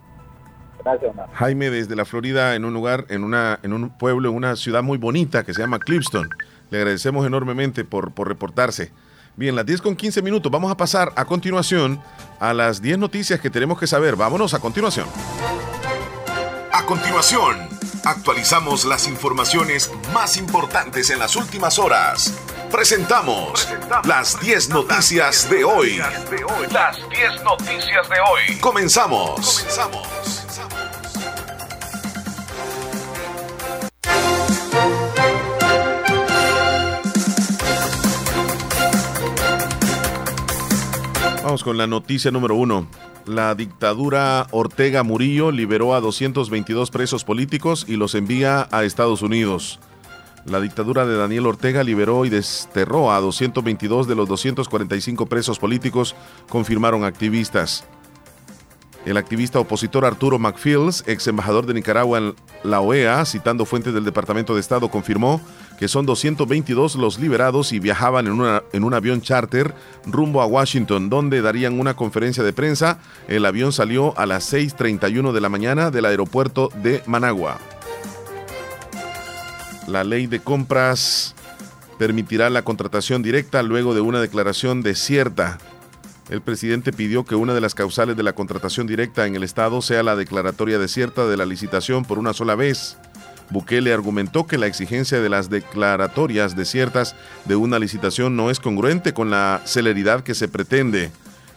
Jaime desde la Florida, en un lugar, en, una, en un pueblo, en una ciudad muy bonita que se llama Clipston. Le agradecemos enormemente por, por reportarse. Bien, las 10 con 15 minutos. Vamos a pasar a continuación a las 10 noticias que tenemos que saber. Vámonos a continuación.
A continuación, actualizamos las informaciones más importantes en las últimas horas. Presentamos, las 10 noticias, de hoy. Las 10 noticias de hoy. Comenzamos. Comenzamos.
Vamos con la noticia número uno. La dictadura Ortega Murillo liberó a 222 presos políticos y los envía a Estados Unidos. La dictadura de Daniel Ortega liberó y desterró a 222 de los 245 presos políticos, confirmaron activistas. El activista opositor Arturo McFields, ex embajador de Nicaragua en la OEA, citando fuentes del Departamento de Estado, confirmó que son 222 los liberados y viajaban en, en un avión charter rumbo a Washington, donde darían una conferencia de prensa. El avión salió a las 6.31 de la mañana del aeropuerto de Managua. La ley de compras permitirá la contratación directa luego de una declaración desierta el presidente pidió que una de las causales de la contratación directa en el Estado sea la declaratoria desierta de la licitación por una sola vez. Bukele argumentó que la exigencia de las declaratorias desiertas de una licitación no es congruente con la celeridad que se pretende.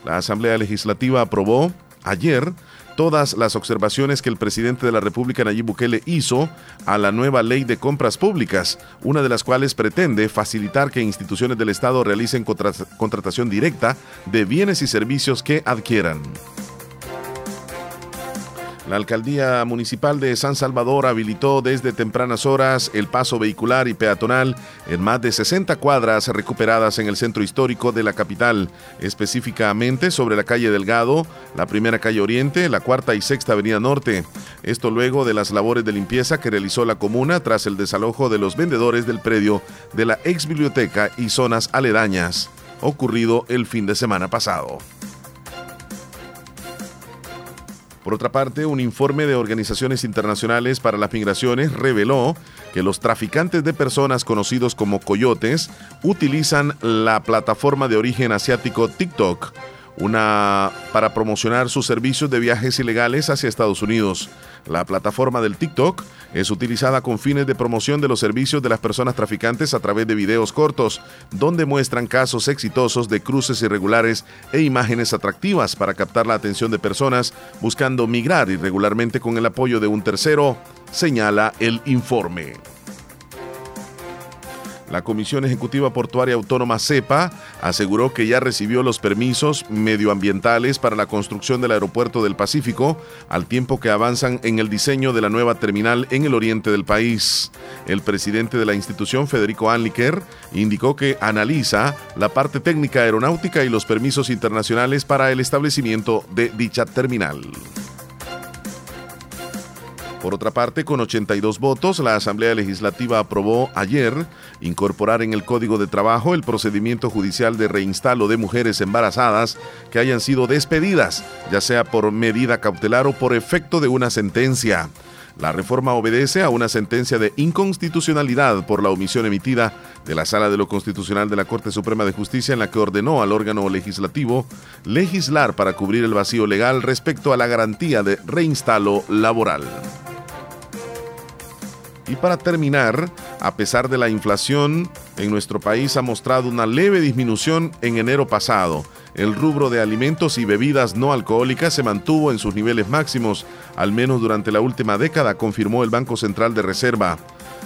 La Asamblea Legislativa aprobó ayer todas las observaciones que el presidente de la República Nayib Bukele hizo a la nueva ley de compras públicas, una de las cuales pretende facilitar que instituciones del Estado realicen contratación directa de bienes y servicios que adquieran. La alcaldía municipal de San Salvador habilitó desde tempranas horas el paso vehicular y peatonal en más de 60 cuadras recuperadas en el centro histórico de la capital, específicamente sobre la calle Delgado, la primera calle Oriente, la cuarta y sexta avenida Norte. Esto luego de las labores de limpieza que realizó la comuna tras el desalojo de los vendedores del predio de la ex biblioteca y zonas aledañas, ocurrido el fin de semana pasado. Por otra parte, un informe de organizaciones internacionales para las migraciones reveló que los traficantes de personas conocidos como coyotes utilizan la plataforma de origen asiático TikTok una para promocionar sus servicios de viajes ilegales hacia Estados Unidos. La plataforma del TikTok es utilizada con fines de promoción de los servicios de las personas traficantes a través de videos cortos, donde muestran casos exitosos de cruces irregulares e imágenes atractivas para captar la atención de personas buscando migrar irregularmente con el apoyo de un tercero, señala el informe. La Comisión Ejecutiva Portuaria Autónoma CEPA aseguró que ya recibió los permisos medioambientales para la construcción del aeropuerto del Pacífico, al tiempo que avanzan en el diseño de la nueva terminal en el oriente del país. El presidente de la institución, Federico Anliker, indicó que analiza la parte técnica aeronáutica y los permisos internacionales para el establecimiento de dicha terminal. Por otra parte, con 82 votos, la Asamblea Legislativa aprobó ayer incorporar en el Código de Trabajo el procedimiento judicial de reinstalo de mujeres embarazadas que hayan sido despedidas, ya sea por medida cautelar o por efecto de una sentencia. La reforma obedece a una sentencia de inconstitucionalidad por la omisión emitida de la Sala de lo Constitucional de la Corte Suprema de Justicia en la que ordenó al órgano legislativo legislar para cubrir el vacío legal respecto a la garantía de reinstalo laboral. Y para terminar, a pesar de la inflación, en nuestro país ha mostrado una leve disminución en enero pasado. El rubro de alimentos y bebidas no alcohólicas se mantuvo en sus niveles máximos, al menos durante la última década, confirmó el Banco Central de Reserva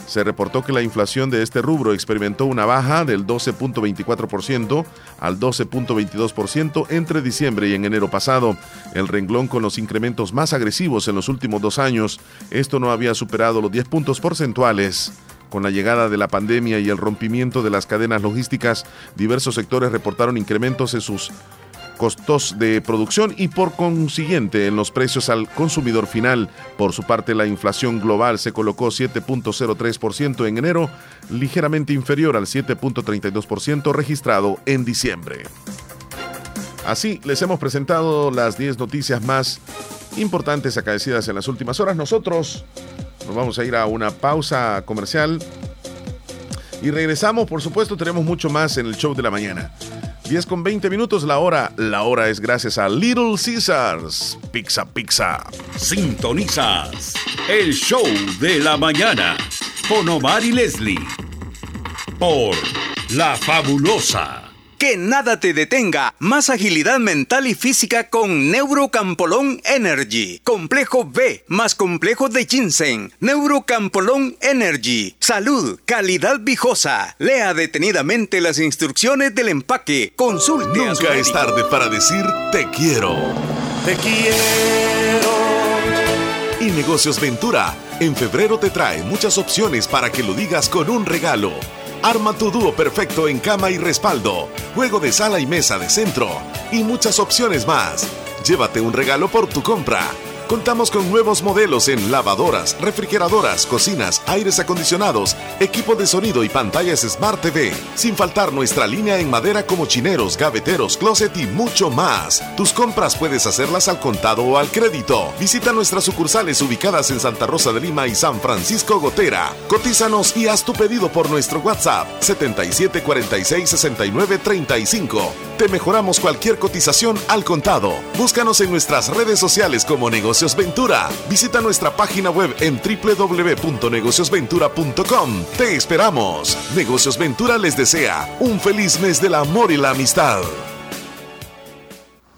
se reportó que la inflación de este rubro experimentó una baja del 12.24% al 12.22% entre diciembre y en enero pasado, el renglón con los incrementos más agresivos en los últimos dos años. Esto no había superado los 10 puntos porcentuales. Con la llegada de la pandemia y el rompimiento de las cadenas logísticas, diversos sectores reportaron incrementos en sus costos de producción y por consiguiente en los precios al consumidor final. Por su parte, la inflación global se colocó 7.03% en enero, ligeramente inferior al 7.32% registrado en diciembre. Así les hemos presentado las 10 noticias más importantes acaecidas en las últimas horas. Nosotros nos vamos a ir a una pausa comercial y regresamos, por supuesto, tenemos mucho más en el show de la mañana. 10 con 20 minutos la hora. La hora es gracias a Little Caesars. Pizza, pizza.
Sintonizas el show de la mañana con Omar y Leslie por La Fabulosa.
Que nada te detenga. Más agilidad mental y física con Neurocampolón Energy. Complejo B más complejo de ginseng. Neurocampolón Energy. Salud, calidad viejosa. Lea detenidamente las instrucciones del empaque. Consulte.
Nunca es tarde para decir te quiero.
Te quiero.
Y Negocios Ventura en febrero te trae muchas opciones para que lo digas con un regalo. Arma tu dúo perfecto en cama y respaldo, juego de sala y mesa de centro y muchas opciones más. Llévate un regalo por tu compra. Contamos con nuevos modelos en lavadoras, refrigeradoras, cocinas, aires acondicionados, equipo de sonido y pantallas Smart TV. Sin faltar nuestra línea en madera como chineros, gaveteros, closet y mucho más. Tus compras puedes hacerlas al contado o al crédito. Visita nuestras sucursales ubicadas en Santa Rosa de Lima y San Francisco Gotera. Cotízanos y haz tu pedido por nuestro WhatsApp 77466935. Te mejoramos cualquier cotización al contado. Búscanos en nuestras redes sociales como Ventura. Visita nuestra página web en www.negociosventura.com. Te esperamos. Negocios Ventura les desea un feliz mes del amor y la amistad.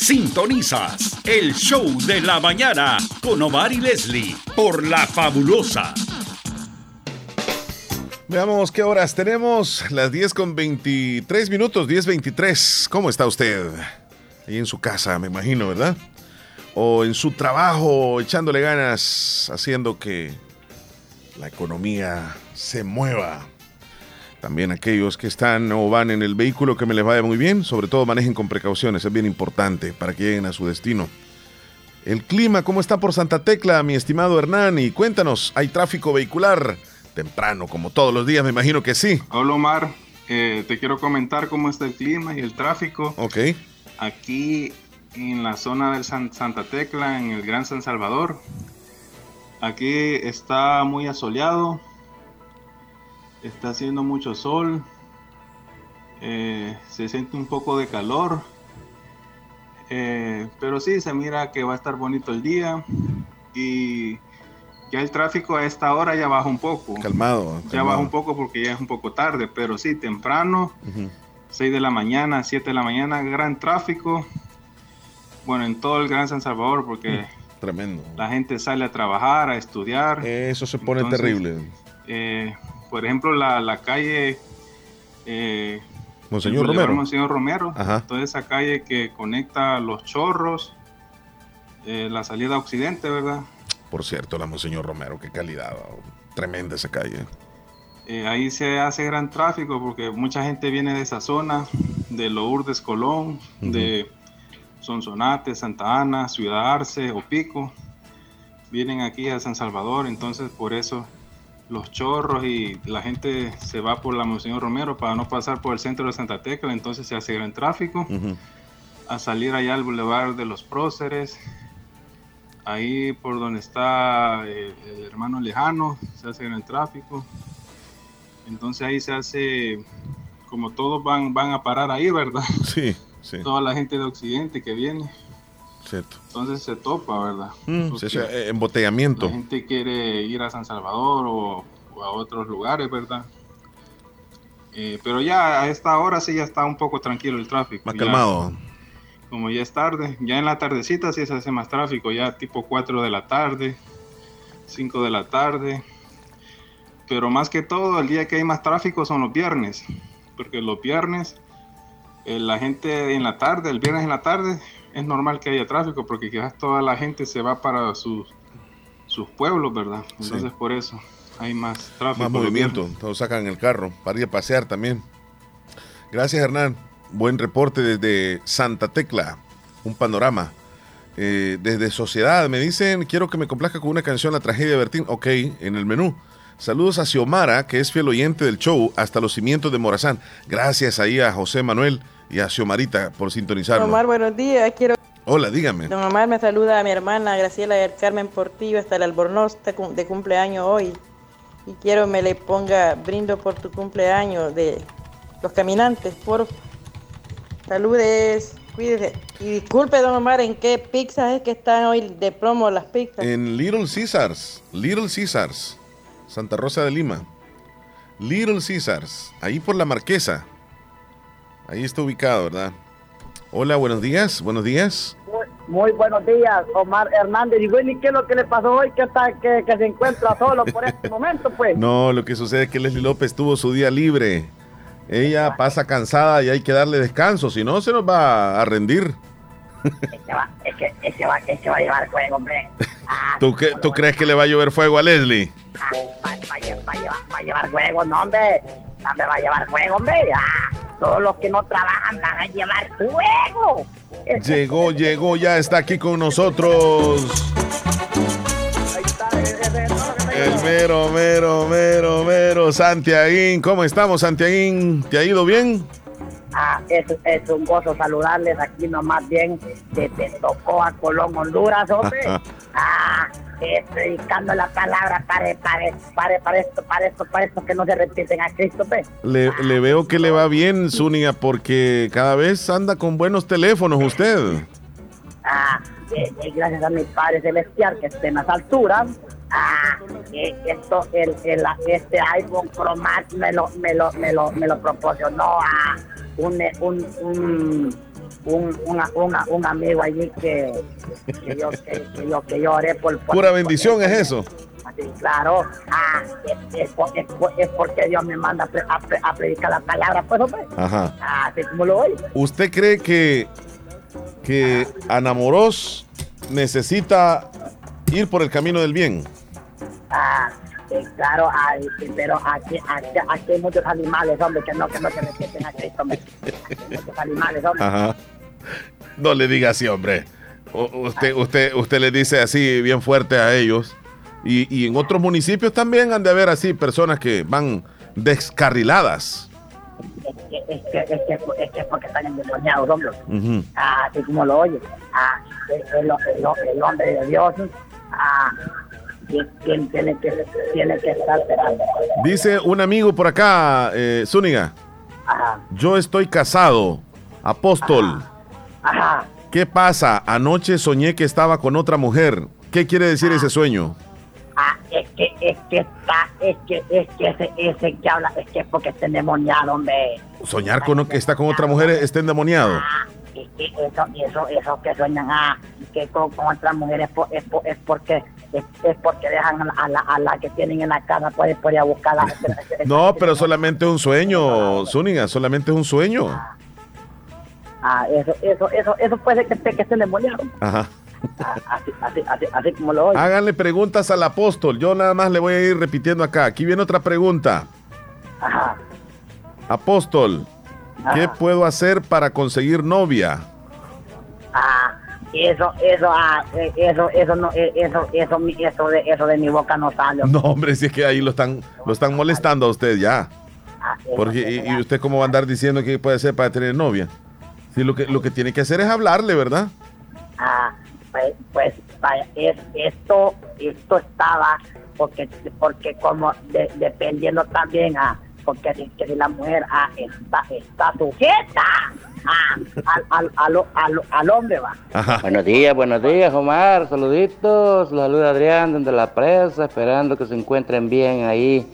Sintonizas el show de la mañana con Omar y Leslie por La Fabulosa.
Veamos qué horas tenemos. Las 10 con 23 minutos, 10.23. ¿Cómo está usted? Ahí en su casa, me imagino, ¿verdad? O en su trabajo, echándole ganas, haciendo que la economía se mueva. También aquellos que están o van en el vehículo que me les vaya muy bien, sobre todo manejen con precauciones, es bien importante para que lleguen a su destino. El clima, ¿cómo está por Santa Tecla, mi estimado Hernán? Y cuéntanos, ¿hay tráfico vehicular? Temprano, como todos los días, me imagino que sí.
Hola Omar, eh, te quiero comentar cómo está el clima y el tráfico.
Ok.
Aquí en la zona de Santa Tecla, en el Gran San Salvador, aquí está muy asoleado, está haciendo mucho sol, eh, se siente un poco de calor, eh, pero sí, se mira que va a estar bonito el día y ya el tráfico a esta hora ya baja un poco.
Calmado.
Ya baja un poco porque ya es un poco tarde, pero sí, temprano, 6 de la mañana, 7 de la mañana, gran tráfico. Bueno, en todo el Gran San Salvador porque...
Tremendo.
La gente sale a trabajar, a estudiar.
Eso se pone terrible.
Eh, por ejemplo, la, la calle... Eh,
Monseñor Romero.
Monseñor Romero. Toda esa calle que conecta los chorros, eh, la salida a Occidente, ¿verdad?
Por cierto, la Monseñor Romero, qué calidad, tremenda esa calle.
Eh, ahí se hace gran tráfico porque mucha gente viene de esa zona, de Lourdes, Colón, de Sonsonate, Santa Ana, Ciudad Arce o Pico. Vienen aquí a San Salvador, entonces por eso los chorros y la gente se va por la Monseñor Romero para no pasar por el centro de Santa Tecla, entonces se hace gran tráfico. A salir allá al Boulevard de los Próceres, ahí por donde está el, el hermano lejano, se hace gran tráfico. Entonces ahí se hace, como todos van, van a parar ahí, ¿verdad?
Sí, sí.
Toda la gente de Occidente que viene.
Cierto.
Entonces se topa, ¿verdad?
Mm, eh, embotellamiento.
La gente quiere ir a San Salvador o, o a otros lugares, ¿verdad? Eh, pero ya a esta hora sí ya está un poco tranquilo el tráfico.
Más
Ya-
calmado.
como ya es tarde, ya en la tardecita sí se hace más tráfico, ya tipo 4 de la tarde, 5 de la tarde. Pero más que todo, el día que hay más tráfico son los viernes, porque los viernes eh, la gente en la tarde, el viernes en la tarde, es normal que haya tráfico, porque quizás toda la gente se va para sus, sus pueblos, ¿verdad? Entonces por eso hay más tráfico.
Más movimiento. Todos sacan el carro para ir a pasear también. Gracias, Hernán. Buen reporte desde Santa Tecla. Un panorama. Eh, desde Sociedad me dicen, quiero que me complazca con una canción, La tragedia de Bertín. Ok, en el menú. Saludos a Xiomara, que es fiel oyente del show, hasta los cimientos de Morazán. Gracias ahí a José Manuel y a Xiomarita por sintonizarnos.
Omar, buenos días. Quiero.
Hola, dígame.
Don Omar me saluda a mi hermana Graciela del Carmen Portillo hasta el Albornoz de cumpleaños hoy. Y quiero me le ponga brindo por tu cumpleaños de los caminantes, por Saludes, cuídese. Y disculpe, don Omar, ¿en qué pizzas es que están hoy de promo las pizzas?
En Little Caesars. Little Caesars. Santa Rosa de Lima. Little Caesars, ahí por la Marquesa. Ahí está ubicado, ¿verdad? Hola, buenos días, buenos días.
Muy, muy buenos días, Omar Hernández. Y bueno, ¿y qué es lo que le pasó hoy que, está, que, que se encuentra solo por este momento, pues?
No, lo que sucede es que Leslie López tuvo su día libre. Ella pasa cansada y hay que darle descanso, si no se nos va a rendir.
Es que va, es que, va, es que va a llevar fuego, hombre. Ah,
¿Tú, qué- ¿Tú crees que le va a llover fuego a Leslie?
ah, va, va va llevar, va a llevar fuego, no, hombre. No me va a llevar fuego, hombre. Ah, todos los que no trabajan van a llevar fuego.
Llegó, llegó, ya está aquí con nosotros. El mero, mero, mero, mero, Santiaguín. ¿Cómo estamos, Santiaguín? ¿Te ha ido bien?
Ah, es, es un gozo saludarles aquí nomás bien que te tocó a Colón, Honduras, hombre. Ah, predicando la palabra para, para, para, para esto, para esto, para esto que no se repiten a Cristo, pues.
Le, le veo que le va bien, Zúñiga, porque cada vez anda con buenos teléfonos usted.
Ah, eh, eh, gracias a mi Padre Celestial que esté en las alturas. Ah, eh, esto, el, el- este iPhone Pro Max me lo, me lo, me lo, me lo proporcionó a un, un, un, un, una- una- un amigo allí que, que yo, que, que yo, que yo oré por, por-
Pura bendición es eso.
Claro, ah, es, es es por- es porque Dios me manda a, pre- a pre- a predicar la palabra, pues, hombre.
Ajá.
Ah, Así como lo oye.
¿Usted cree que, que Ana Morós necesita ir por el camino del bien?
Ah, sí, claro, ay, sí, pero aquí, aquí, aquí hay muchos animales, hombre, que no, que no se respeten a Cristo, hombre. Aquí hay muchos animales, hombre.
Ajá. No le diga así, hombre. Usted, usted, usted le dice así bien fuerte a ellos. Y, y en otros municipios también han de haber así personas que van descarriladas.
Es que, es que, es que, es que porque están endemoniados, hombre.
Ujú.
Ah, así como lo oye. Ah, el, el, el- el hombre de Dios, ah, que- que tiene que, tiene que estar esperando.
Dice un amigo por acá, eh, Zúñiga,
Ajá,
yo estoy casado, apóstol.
ajá.
¿Qué pasa? Anoche soñé que estaba con otra mujer. ¿Qué quiere decir ese sueño?
Ah, es que, es que está, es que, es que ese, ese que habla, es que es porque está endemoniado, hombre.
Soñar con que está con otra mujer está endemoniado.
Y, y eso, y eso, eso que sueñan ah, que con, con otras mujeres es, por- es, por- es porque es, es porque dejan a la, a la, a la que tienen en la casa puede por ir a buscarla.
No, pero solamente es un sueño, Zúñiga, solamente es un sueño.
Ah, eso, eso, eso, eso puede que que esté endemoniado.
Ajá.
Ah, así, así, así, así como lo oye.
Háganle preguntas al apóstol. Yo nada más le voy a ir repitiendo acá. Aquí viene otra pregunta.
Ajá.
Apóstol, ¿qué
Ajá.
puedo hacer para conseguir novia?
Ah, eso, eso, ah, eh, eso, eso, no, eh, eso, eso, eso de, eso de mi boca no sale.
No, hombre, si es que ahí lo están, lo están molestando a usted ya.
Ah,
Porque, y, y usted cómo va a andar diciendo que puede hacer para tener novia? Si lo que, lo que tiene que hacer es hablarle, ¿verdad?
Ah, pues, pues es, esto, esto estaba porque, porque como de- dependiendo también a, porque si, que la mujer ah, está, está sujeta ah, al, al, al, al, al hombre va.
Buenos días, buenos días, Omar. Saluditos. Los saluda Adrián desde la presa, esperando que se encuentren bien ahí.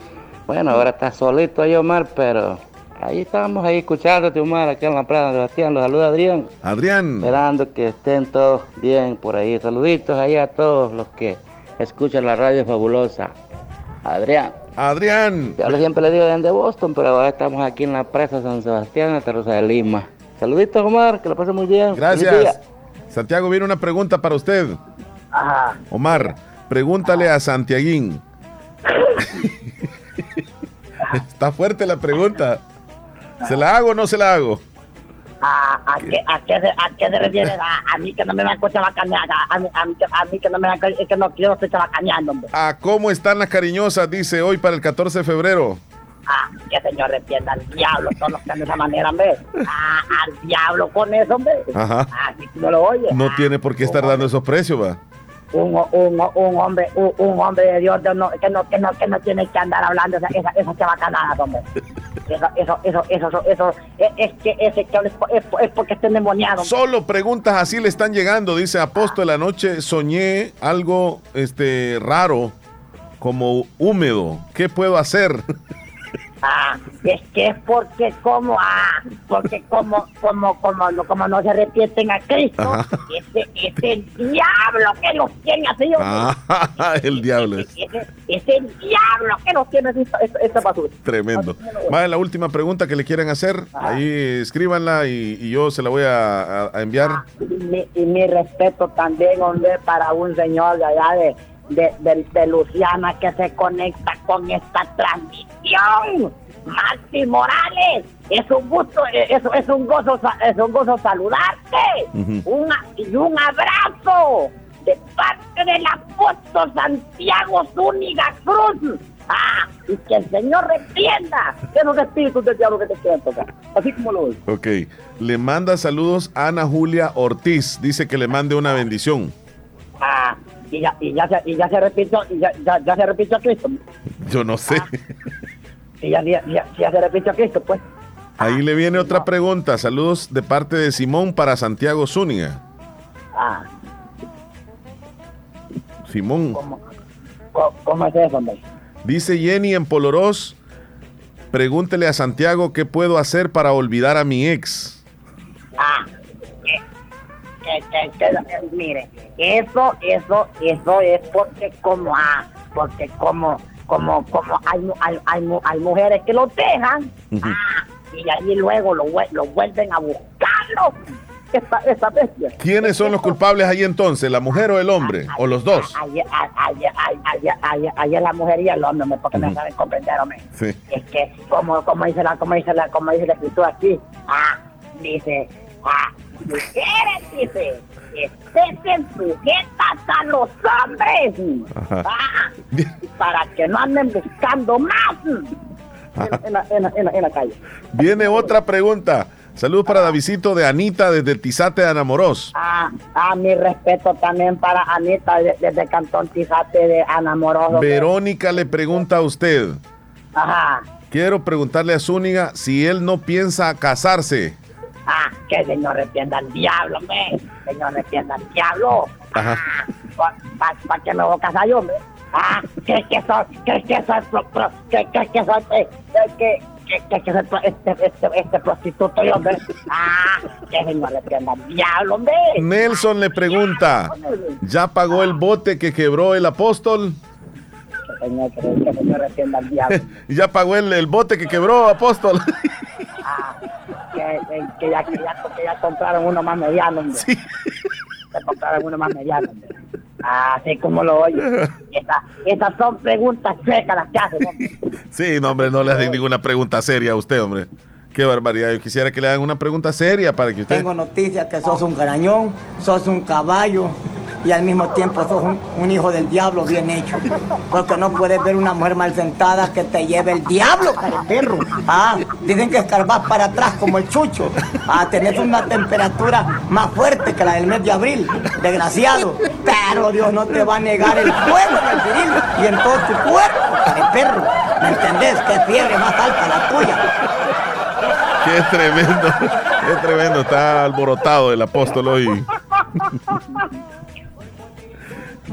Bueno, ahora está solito ahí, Omar, pero ahí estamos ahí escuchándote, Omar, aquí en la presa, Sebastián. Los saluda Adrián.
Adrián.
Esperando que estén todos bien por ahí. Saluditos ahí a todos los que escuchan la radio fabulosa. Adrián.
Adrián.
Yo siempre le digo desde Boston, pero ahora estamos aquí en la presa San Sebastián, en Terrosa de Lima. Saluditos, Omar, que lo pase muy bien.
Gracias. Santiago, viene una pregunta para usted.
Ajá.
Omar, pregúntale a Santiaguín. Está fuerte la pregunta. ¿Se la hago o no se la hago?
¿A, a, qué, a, qué ¿A qué se refiere? A, a mí que no me van a chabacanear, a, a, mí, a, mí, que- no me van a que no quiero estar chabacaneando, hombre.
¿A cómo están las cariñosas? Dice hoy para el 14 de febrero.
Ah, que señor repienda al diablo, todos los que de esa manera, hombre. Ah, al diablo con eso, hombre.
Ajá.
Así que no lo oye.
No tiene por qué estar dando esos precios, va.
Un, un, un hombre, un, hombre de Dios de no, que, no, que, no, que tiene que andar hablando esa, esa, esas chabacanadas, hombre. Eso, eso, eso, eso, eso, eso, es, es que ese que es, es, es porque está endemoniado.
Solo preguntas así le están llegando. Dice Apóstol, anoche soñé algo este, raro como húmedo. ¿Qué puedo hacer?
Ah, es que es porque como, ah, porque como, como, como, no, como no se arrepienten a Cristo, ese, ese el diablo que los tiene así.
Ah, el diablo es
ese el diablo que los tiene así, esta, basura.
tremendo. Va la última pregunta que le quieren hacer. Ahí escríbanla y, y yo se la voy a, a- a enviar.
Y mi, y mi respeto también, hombre, para un señor de allá de, de, de- de Luciana que se conecta con esta transmisión. Maxi Morales, es un gusto, eh, es, es un gozo, es un gozo saludarte. Una- y un abrazo de parte del apóstol Santiago Zúñiga Cruz. Ah, y que el Señor reprenda esos espíritus del diablo que te quieren tocar. Así como lo oí.
Ok. Le manda saludos a Ana Julia Ortiz. Dice que le mande una bendición.
Ah, y ya, y ya, se, y ya se repitió, y ya, ya, ya se repitió Cristo.
Yo no sé.
Y ya, ya, ya, se repitió Cristo, pues.
Ahí le viene otra pregunta. Saludos de parte de Simón para Santiago Zúñiga.
Ah,
Simón.
¿cómo, cómo es eso, hombre?
Dice Jenny en Polorós. Pregúntele a Santiago qué puedo hacer para olvidar a mi ex.
Ah, que, que, mire, eso, eso, eso es porque como, ah, porque como, como, como hay, hay, hay, hay mujeres que lo dejan, ah, y ahí luego lo, lo vuelven a buscarlo. Esta, esta bestia.
¿Quiénes son los culpables ahí entonces? ¿La mujer o el hombre? ¿O los dos?
Ayer, ayer la mujer y el hombre, porque me
Ujú.
saben comprender, hombre.
Sí.
Es que, como, como dice la, como dice la, como dice la escritura aquí, ah, dice, ah, mujeres, dice, estén sujetas a los hombres, ah, para que no anden buscando más en, en la, en la- en la- en la calle.
Viene otra pregunta. Saludos para Davidito de Anita desde Tizate de Anamorós.
Ah, ah, mi respeto también para Anita de- desde Cantón Tizate de Anamoroso.
Verónica le pregunta a usted.
Ajá.
Quiero preguntarle a Zúñiga si él no piensa casarse.
Ah, que el Señor reprenda al diablo, hombre. Señor reprenda al diablo.
Ajá.
¿Para qué me voy a casar yo, hombre? Ah, que que soy, que que soy, que que que soy, que que que que soy este, este, este prostituto yo, hombre. Ah, que el Señor reprenda al diablo, hombre.
Nelson le pregunta, ¿ya pagó el bote que quebró el apóstol?
Que el Señor, que el Señor diablo.
¿Ya pagó el, el bote que quebró apóstol?
que, que, ya, que, ya, que ya compraron uno más mediano, hombre. Ya compraron uno más mediano, hombre. Así como lo oye. Esa- esas son preguntas secas las que hacen, hombre.
Sí, no, hombre, no le hacen ninguna pregunta seria a usted, hombre. Qué barbaridad. Yo quisiera que le hagan una pregunta seria para que usted...
Tengo noticias que sos un garañón, sos un caballo y al mismo tiempo sos un, hijo del diablo bien hecho. Porque no puedes ver una mujer mal sentada que te lleve el diablo, perro. Ah, dicen que escarbás para atrás como el chucho. Ah, tenés una temperatura más fuerte que la del mes de abril, desgraciado. Pero Dios no te va a negar el fuego en el viril y en todo tu cuerpo, perro. ¿Me entendés? Qué fiebre más alta la tuya.
Qué tremendo. Qué tremendo. Está alborotado el apóstol hoy.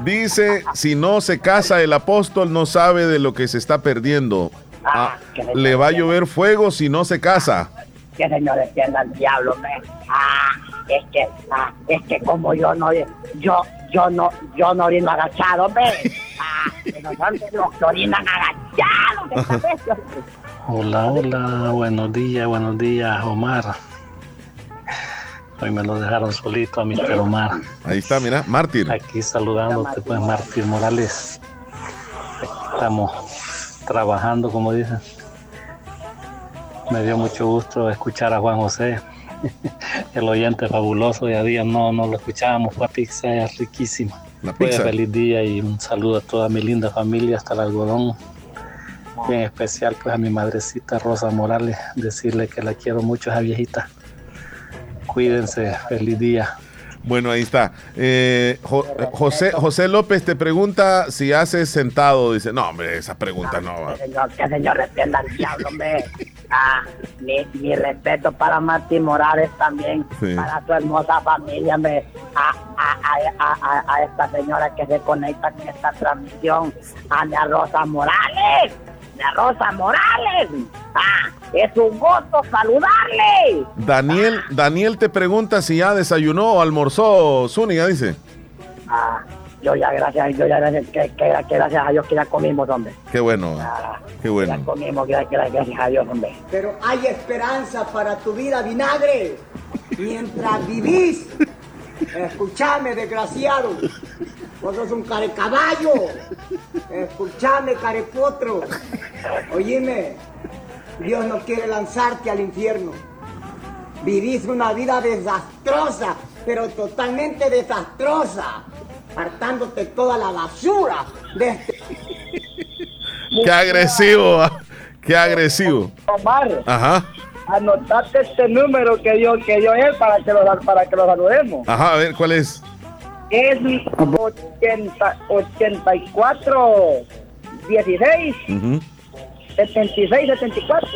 Dice, si no se casa el apóstol no sabe de lo que se está perdiendo. Ah, le va a llover fuego si no se casa.
Que el Señor reprenda al diablo, hombre. Ah, es que, ah, es que como yo no, yo, yo no, yo no orino agachado, hombre. Ah, que no los que orinan agachados.
Hola, hola, buenos días, buenos días, Omar. Hoy me lo dejaron solito a Mr. Omar.
Ahí está, mira, Mártir.
Aquí saludándote, pues, Mártir Morales. Estamos trabajando, como dicen. Me dio mucho gusto escuchar a Juan José, el oyente fabuloso. Y a día no, no lo escuchábamos, fue pizza es riquísima.
La
Pues,
pizza.
feliz día y un saludo a toda mi linda familia hasta el algodón. Y en especial pues a mi madrecita Rosa Morales, decirle que la quiero mucho a esa viejita. Cuídense, feliz día.
Bueno, ahí está. Eh, Jo- José, José López te pregunta si haces sentado. Dice, no, hombre, esa pregunta no va.
Señor, que Señor reprenda al diablo, hombre. Ah, mi, mi respeto para Martín Morales también,
Sí.
para su hermosa familia, me, a, a, a, a, a esta señora que se conecta con esta transmisión, a mi Rosa Morales, mi Rosa Morales. Ah, es un gusto saludarle.
Daniel, Daniel te pregunta si ya desayunó o almorzó Zúñiga, dice.
Ah, yo ya gracias, yo ya gracias, que, que- que gracias a Dios que ya comimos, hombre.
Qué bueno, qué bueno.
Comimos, que, que- gracias a Dios, hombre.
Pero hay esperanza para tu vida, vinagre. Mientras vivís, escúchame, desgraciado. Vos sos un carecaballo. Escúchame, carepotro. Oíme, Dios no quiere lanzarte al infierno. Vivís una vida desastrosa, pero totalmente desastrosa. Hartándote toda la basura de este...
Qué agresivo, ah, qué agresivo.
Omar,
Ajá,
anotate este número que dio, que dio él para que lo, para que lo saludemos.
ajá, a ver, ¿cuál es?
Es 80, 84 16
Ujú,
76 74.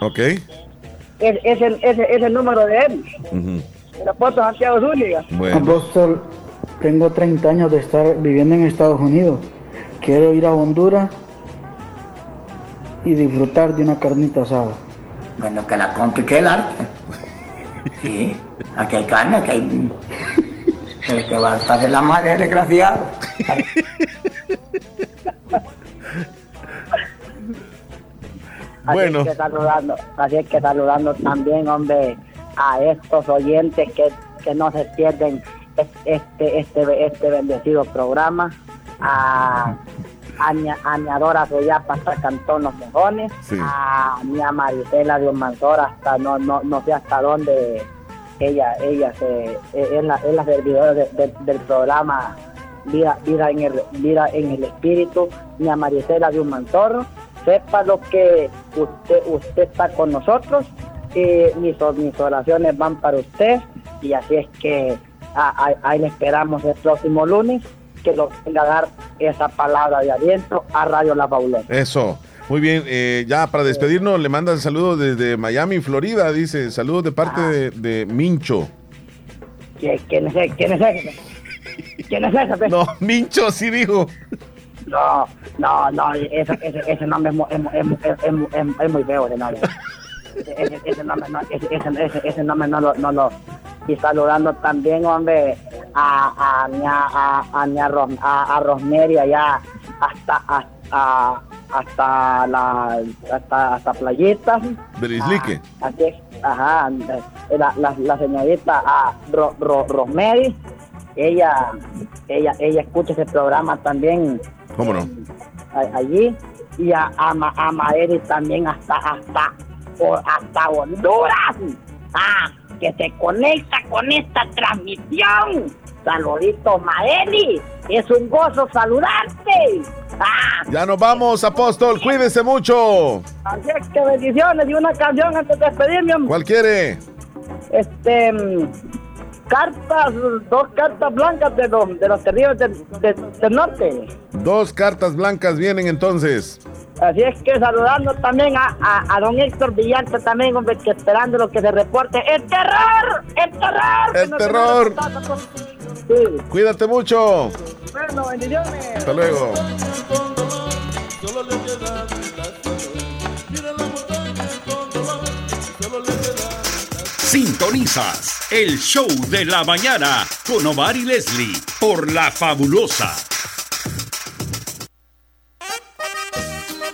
Ok.
Es, es, el, es, el- es el número de él.
ujú,
El apóstol Santiago Zúñiga.
Bueno.
Apóstol, tengo 30 años de estar viviendo en Estados Unidos. Quiero ir a Honduras y disfrutar de una carnita asada.
Bueno, que la compre que el arte. Sí, aquí hay carne, aquí hay... El que va a estar de la madre, desgraciado.
Así
Bueno.
es que saludando, así es que saludando también, hombre, a estos oyentes que, que no se pierden es- este, este, este bendecido programa. A, a, mi, a mi Adora Soyapa hasta Cantón Los Mojones,
Sí.
a mi a Marisela de Mansor hasta no, no, no sé hasta dónde ella, ella se, e- es la, es la servidora de- de- del programa Vida, vida, en el, vida en el Espíritu, mi a Marisela de un Mantorro, sepa lo que usted, usted está con nosotros, y mis, mis oraciones van para usted, y así es que ahí le esperamos el próximo lunes, que lo venga a dar esa palabra de aliento a Radio La Fabulosa.
Eso. Muy bien, eh, ya para despedirnos le mandan saludos desde Miami, Florida, dice, saludos de parte de, de Mincho.
¿Quién, es ese? ¿Quién es ese? ¿Quién es ese?
No, Mincho sí dijo.
No, no, no, ese, ese, ese nombre es, es, es, es, es mu- es- es muy feo, ese nombre. Ese, ese nombre no, ese, ese, nombre no lo, no lo. Y saludando también, hombre, a, a, mi- a, a, mi Ros- a, a Rosemary allá hasta, hasta, hasta la, hasta, hasta Playita.
Del Islique.
Así es, ajá, eh, la, la, la señorita a Ro, Ro- Rosemary, ella, ella, ella escucha ese programa también
¿Cómo no?
a- allí y a, a, a Maeri también hasta hasta hasta Honduras ah que se conecta con esta transmisión saludito Maeli es un gozo saludarte ah
Ya nos vamos, apóstol, cuídese mucho.
así es que bendiciones y una canción antes de despedirme hombre.
¿Cuál quiere?
este mm, cartas dos cartas blancas de los de los terribles del, del- del norte
Dos cartas blancas vienen entonces.
Así es que saludando también a, a, a don Héctor Villante también, hombre, que esperando lo que se reporte. ¡El terror! ¡El terror!
¡El terror!
Sí.
Cuídate mucho.
Bueno, bendiciones.
Hasta luego.
Sintonizas el show de la mañana con Omar y Leslie por La Fabulosa.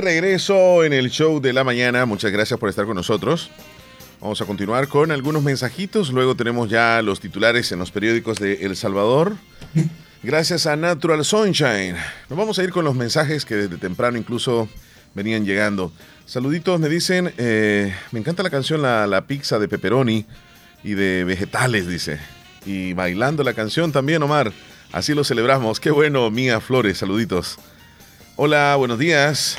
Regreso en el show de la mañana, muchas gracias por estar con nosotros. Vamos a continuar con algunos mensajitos, luego tenemos ya los titulares en los periódicos de El Salvador. Gracias a Natural Sunshine. Nos vamos a ir con los mensajes que desde temprano incluso venían llegando. Saluditos, me dicen, eh, me encanta la canción la, la pizza de pepperoni y de vegetales, dice. Y bailando la canción también, Omar. Así lo celebramos. Qué bueno, Mía Flores, saluditos. Hola, buenos días.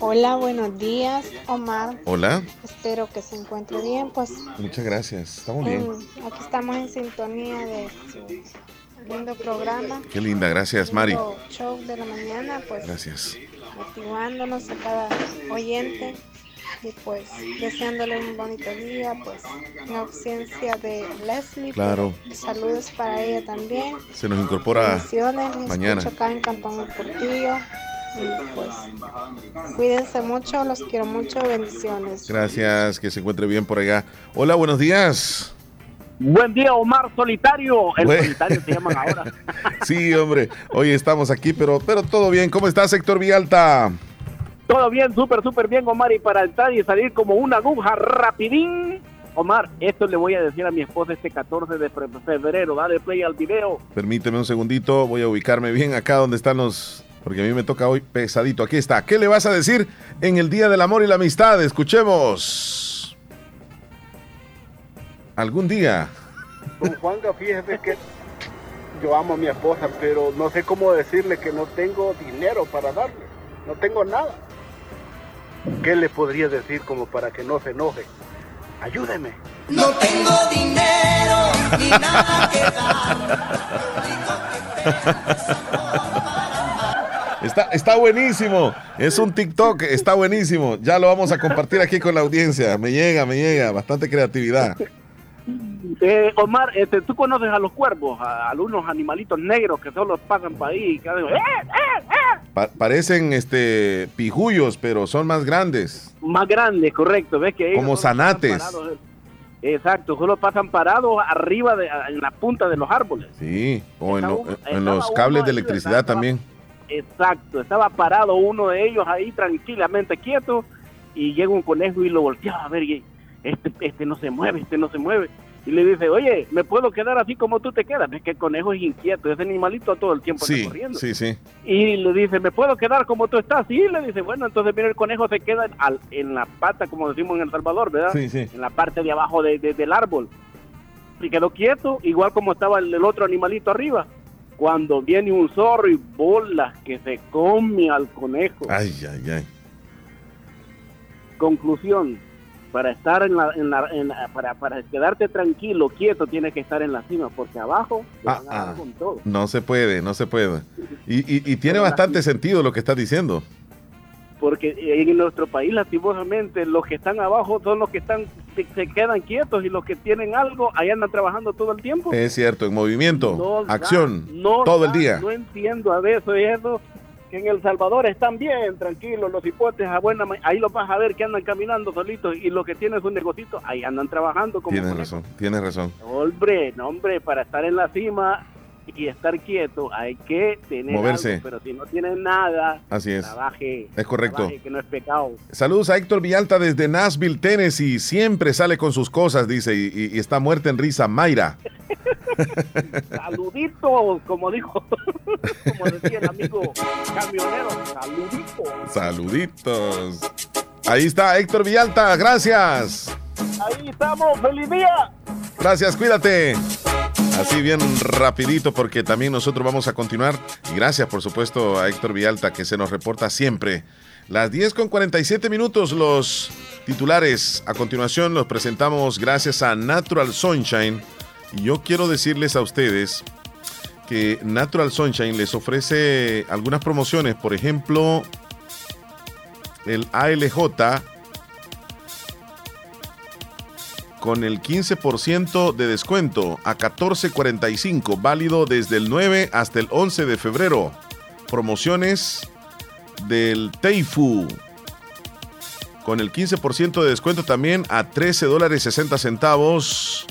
Hola, buenos días, Omar.
Hola.
Espero que se encuentre bien, pues.
Muchas gracias. Estamos bien.
en- aquí estamos en sintonía de su lindo programa.
Qué linda, gracias, Mari.
Show de la mañana, pues.
Gracias.
Motivándonos a cada oyente y pues deseándole un bonito día, pues en ausencia de Leslie.
Claro.
pues, saludos para ella también.
Se nos incorpora mañana.
acá en Cantón El Portillo. Pues cuídense mucho, los quiero mucho, bendiciones.
Gracias, que se encuentre bien por allá. Hola, buenos días.
Buen día, Omar Solitario. El solitario se llaman ahora.
Sí, hombre, hoy estamos aquí, pero, pero todo bien. ¿Cómo estás, Héctor Vialta?
Todo bien, súper, súper bien, Omar. Y para entrar y salir como una aguja rapidín. Omar, esto le voy a decir a mi esposa este 14 de fe- febrero. Dale play al video.
Permíteme un segundito, voy a ubicarme bien acá donde están los... Porque a mí me toca hoy pesadito. Aquí está. ¿Qué le vas a decir en el Día del Amor y la Amistad? Escuchemos. Algún día.
Don Juanga, fíjese que yo amo a mi esposa, pero no sé cómo decirle que no tengo dinero para darle. No tengo nada. ¿Qué le podría decir como para que no se enoje? Ayúdeme.
No tengo dinero ni nada que
Está, está buenísimo. Es un TikTok, está buenísimo. Ya lo vamos a compartir aquí con la audiencia. Me llega, me llega. Bastante creatividad.
Eh, Omar, este, ¿tú conoces a los cuervos? A, a unos animalitos negros que solo pasan por ahí y que hacen, ¡eh, eh, eh!
Pa- parecen este pijullos, pero son más grandes.
Más grandes, correcto. ¿Ves que
Como zanates.
Exacto, solo pasan parados arriba, de, en la punta de los árboles.
Sí, o en, lo- los cables de electricidad también.
Exacto, estaba parado uno de ellos ahí tranquilamente quieto y llega un conejo y lo volteaba a ver y este, este no se mueve, este no se mueve. Y le dice, oye, ¿me puedo quedar así como tú te quedas? Ves que el conejo es inquieto, ese animalito todo el tiempo
Sí,
está corriendo.
sí, sí.
Y le dice, ¿me puedo quedar como tú estás? Sí, le dice, bueno, entonces mira, el conejo se queda al- en la pata, como decimos en El Salvador, ¿verdad?
Sí, sí.
En la parte de abajo de- de- del árbol. se quedó quieto, igual como estaba el, el otro animalito arriba. Cuando viene un zorro y bolas que se come al conejo.
Ay, ay, ay.
Conclusión, para estar en la, en la, en la- para, para quedarte tranquilo, quieto, tienes que estar en la cima, porque abajo te
Ah,
van a dar
ah.
con todo.
No se puede, no se puede. Y, y- y tiene bastante sentido lo que estás diciendo.
Porque en nuestro país, lastimosamente, los que están abajo son los que están se, se quedan quietos y los que tienen algo, ahí andan trabajando todo el tiempo.
Es cierto, en movimiento,
No da,
acción,
no
todo el día.
No entiendo a veces eso. Que en El Salvador están bien, tranquilos, los hipotes a buena ahí los vas a ver que andan caminando solitos y los que tienen su negocito, ahí andan trabajando como
Tienes razón, tienes razón.
Hombre, no, hombre, para estar en la cima y estar quieto hay que tener
Moverse.
algo, pero si no tienes nada,
Así es.
trabaje.
Es correcto.
trabaje, que no es pecado.
Saludos a Héctor Villalta desde Nashville, Tennessee. Siempre sale con sus cosas, dice, y, y- y está muerta en risa. Mayra.
Saluditos, como dijo, como decía el amigo camionero, saluditos.
Saluditos. Ahí está Héctor Villalta, gracias.
Ahí estamos, feliz día.
Gracias, cuídate. Así bien rapidito porque también nosotros vamos a continuar. Y gracias por supuesto a Héctor Villalta que se nos reporta siempre. Las 10 con 47 minutos los titulares. A continuación los presentamos gracias a Natural Sunshine. Y yo quiero decirles a ustedes que Natural Sunshine les ofrece algunas promociones. Por ejemplo, el ALJ con el 15% de descuento a 14.45, válido desde el 9 hasta el 11 de febrero. Promociones del Teifu con el 15% de descuento también a 13 dólares 60 centavos,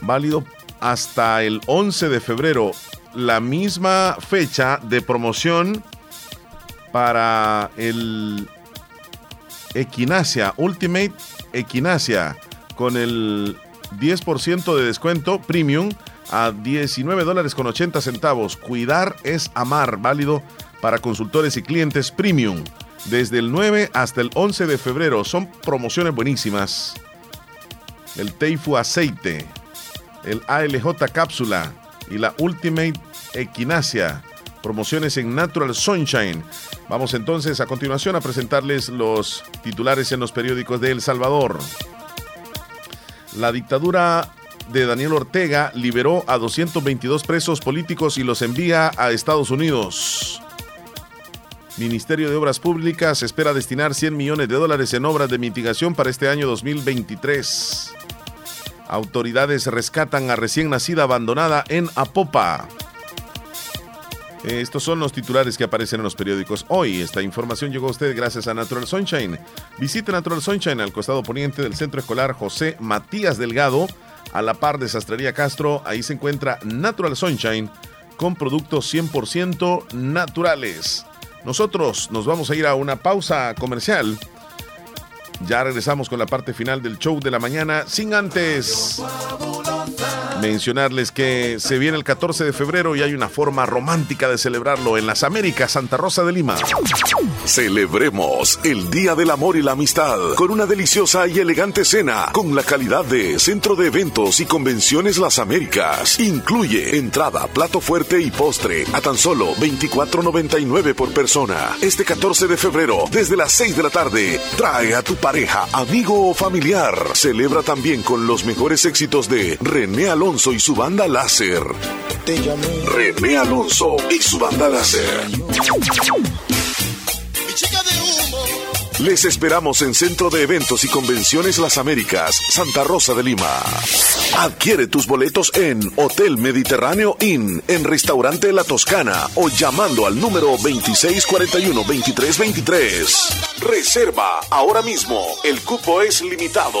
válido hasta el 11 de febrero. La misma fecha de promoción para el Equinacia, Ultimate Equinacia, con el 10% de descuento premium a 19 dólares con 80 centavos. Cuidar es amar, válido para consultores y clientes premium. Desde el 9 hasta el 11 de febrero son promociones buenísimas. El Teifu aceite, el ALJ cápsula y la Ultimate Equinacia. Promociones en Natural Sunshine. Vamos entonces a continuación a presentarles los titulares en los periódicos de El Salvador. La dictadura de Daniel Ortega liberó a 222 presos políticos y los envía a Estados Unidos. Ministerio de Obras Públicas espera destinar 100 millones de dólares en obras de mitigación para este año 2023. Autoridades rescatan a recién nacida abandonada en Apopa. Estos son los titulares que aparecen en los periódicos hoy. Esta información llegó a usted gracias a Natural Sunshine. Visite Natural Sunshine al costado poniente del Centro Escolar José Matías Delgado, a la par de Sastrería Castro. Ahí se encuentra Natural Sunshine con productos 100% naturales. Nosotros nos vamos a ir a una pausa comercial. Ya regresamos con la parte final del show de la mañana, sin antes mencionarles que se viene el 14 de febrero y hay una forma romántica de celebrarlo en las Américas, Santa Rosa de Lima.
Celebremos el Día del Amor y la Amistad con una deliciosa y elegante cena con la calidad de Centro de Eventos y Convenciones Las Américas. Incluye entrada, plato fuerte y postre a tan solo 24.99 por persona. Este 14 de febrero, desde las 6 de la tarde, trae a tu pareja, amigo o familiar. Celebra también con los mejores éxitos de René Alonso y su banda Láser. René Alonso y su banda Láser. Les esperamos en Centro de Eventos y Convenciones Las Américas, Santa Rosa de Lima. Adquiere tus boletos en Hotel Mediterráneo Inn, en Restaurante La Toscana o llamando al número 2641-2323. Reserva ahora mismo, el cupo es limitado.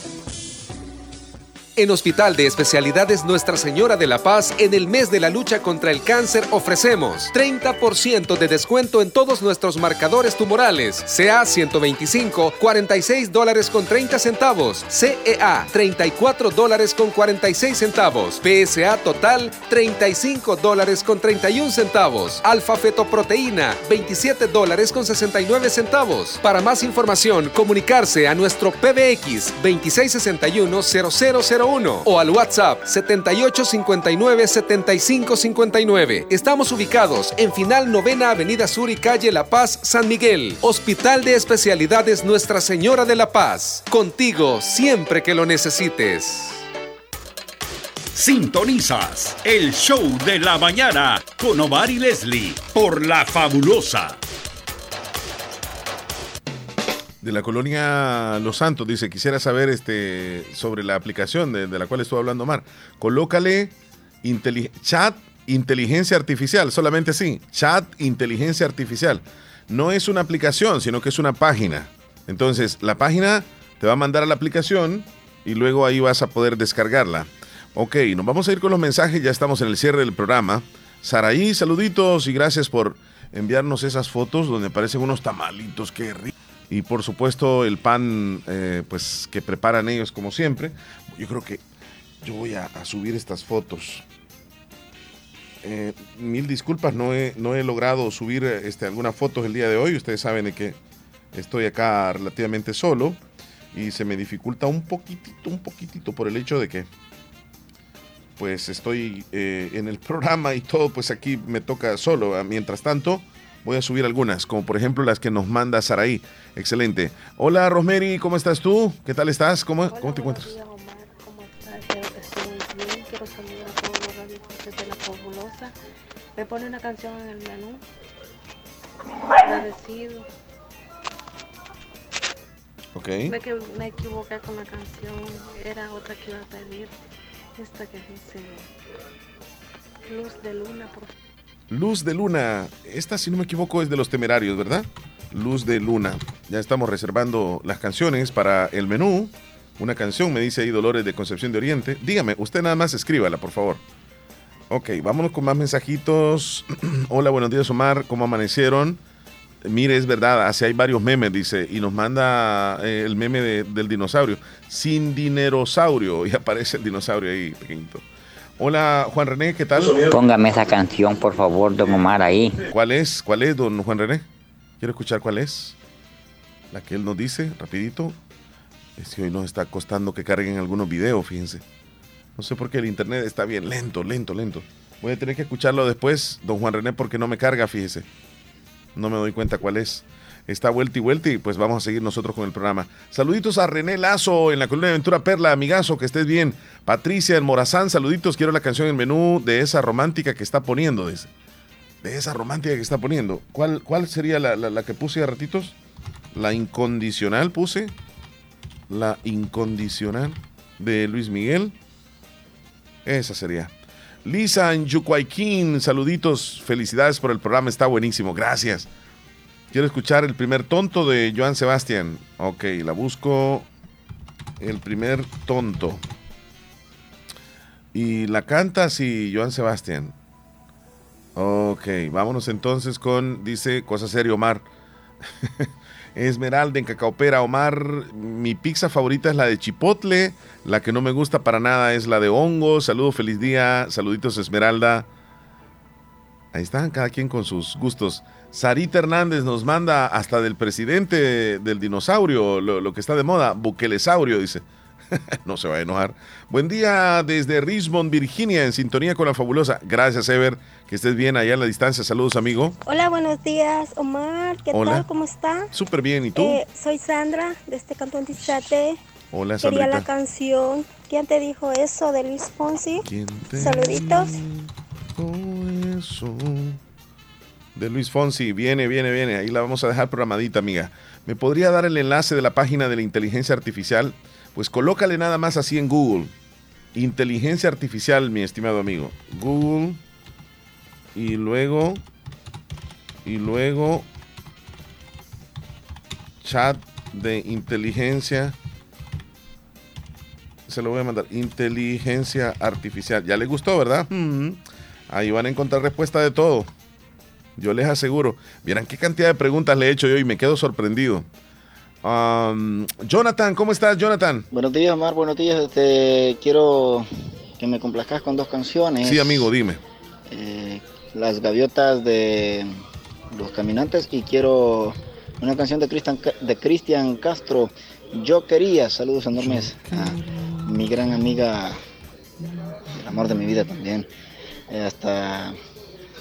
En Hospital de Especialidades Nuestra Señora de la Paz, en el mes de la lucha contra el cáncer, ofrecemos 30% de descuento en todos nuestros marcadores tumorales. CA 125, 46 dólares con 30 centavos. CEA 34 dólares con 46 centavos. PSA total 35 dólares con 31 centavos. Alfa fetoproteína 27 dólares con 69 centavos. Para más información, comunicarse a nuestro PBX 2661 000 o al WhatsApp 7859-7559. Estamos ubicados en Final Novena Avenida Sur y Calle La Paz, San Miguel. Hospital de Especialidades Nuestra Señora de la Paz. Contigo siempre que lo necesites.
Sintonizas el show de la mañana con Omar y Leslie por La Fabulosa
de la colonia Los Santos dice, quisiera saber este, sobre la aplicación de, la cual estuvo hablando Omar. Colócale chat inteligencia artificial, solamente así, chat inteligencia artificial. No es una aplicación, sino que es una página. Entonces, la página te va a mandar a la aplicación y luego ahí vas a poder descargarla. Ok, nos vamos a ir con los mensajes, ya estamos en el cierre del programa. Saraí, saluditos y gracias por enviarnos esas fotos donde aparecen unos tamalitos, qué rico y por supuesto el pan eh, pues que preparan ellos como siempre. Yo creo que yo voy a, subir estas fotos. Eh, mil disculpas, no he, no he logrado subir este, algunas fotos el día de hoy. Ustedes saben de que estoy acá relativamente solo y se me dificulta un poquitito, un poquitito por el hecho de que pues estoy eh, en el programa y todo, pues aquí me toca solo. Mientras tanto, voy a subir algunas, como por ejemplo las que nos manda Saraí. Excelente. Hola, Rosemary, ¿cómo estás tú? ¿Qué tal estás? ¿Cómo, ¿cómo te encuentras?
Días, Omar. ¿Cómo estás? Muy bien. Quiero saludar a todos los de la fabulosa. Me pone una canción en el menú. Agradecido.
Ok.
Me, me equivoqué con la canción. Era otra que iba a pedir. Esta que dice Luz de Luna, por
Luz de Luna. Esta, si no me equivoco, es de los temerarios, ¿verdad? Luz de Luna. Ya estamos reservando las canciones para el menú. Una canción, me dice ahí Dolores de Concepción de Oriente. Dígame, usted nada más escríbala, por favor. Ok, vámonos con más mensajitos. Hola, buenos días, Omar. ¿Cómo amanecieron? Mire, es verdad, así hay varios memes, dice, y nos manda eh, el meme del dinosaurio. Sin dinerosaurio, y aparece el dinosaurio ahí, pequeñito. Hola, Juan René, ¿qué tal?
Póngame esa canción, por favor, don Omar, ahí.
¿Cuál es? ¿Cuál es, don Juan René? Quiero escuchar cuál es. La que él nos dice, rapidito. Es que hoy nos está costando que carguen algunos videos, fíjense. No sé por qué el internet está bien lento, lento, lento. Voy a tener que escucharlo después, don Juan René, porque no me carga, fíjese. No me doy cuenta cuál es. Está vuelta y vuelta y pues vamos a seguir nosotros con el programa. Saluditos a René Lazo en la columna de Aventura Perla, amigazo, que estés bien. Patricia en Morazán, saluditos, quiero la canción en menú de esa romántica que está poniendo. de esa romántica que está poniendo. ¿Cuál, cuál sería la, que puse a ratitos? La incondicional puse. La incondicional de Luis Miguel. Esa sería. Lisa en Yucuayquín, saluditos, felicidades por el programa, está buenísimo, gracias. Quiero escuchar el primer tonto de Joan Sebastián. Ok, la busco. El primer tonto. Y la canta, sí, Joan Sebastián. Ok, vámonos entonces con, dice, cosa seria Omar. Esmeralda en Cacaopera, Omar, mi pizza favorita es la de chipotle, la que no me gusta para nada es la de hongo. Saludo, feliz día, saluditos Esmeralda. Ahí están, cada quien con sus gustos. Sarita Hernández nos manda hasta del presidente del dinosaurio, lo, lo que está de moda, buquelesaurio, dice. no se va a enojar. Buen día desde Richmond, Virginia, en sintonía con la fabulosa. Gracias, Ever. Que estés bien allá en la distancia. Saludos, amigo.
Hola, buenos días, Omar. ¿Qué
Hola.
tal? ¿Cómo está?
Súper bien. ¿Y tú?
Eh, soy Sandra, de este cantón Tizate.
Hola,
Quería la canción. ¿Quién te dijo eso de Luis Fonsi?
¿Quién te
Saluditos.
dijo eso? De Luis Fonsi. Viene, viene, viene. Ahí la vamos a dejar programadita, amiga. ¿Me podría dar el enlace de la página de la inteligencia artificial? Pues colócale nada más así en Google. Inteligencia artificial, mi estimado amigo. Google. Y luego. Y luego. Chat de inteligencia. Se lo voy a mandar. Inteligencia artificial. Ya le gustó, ¿verdad? Mm. Ahí van a encontrar respuesta de todo. Yo les aseguro. Vieran qué cantidad de preguntas le he hecho yo y me quedo sorprendido. Um, Jonathan, ¿cómo estás, Jonathan?
Buenos días, Omar. Buenos días. Este, quiero que me complazcas con dos canciones.
Sí, amigo, dime.
Eh, las gaviotas de los caminantes y quiero una canción de Cristian de Cristian Castro. Yo quería. Saludos enormes a mi gran amiga, el amor de mi vida también, eh, hasta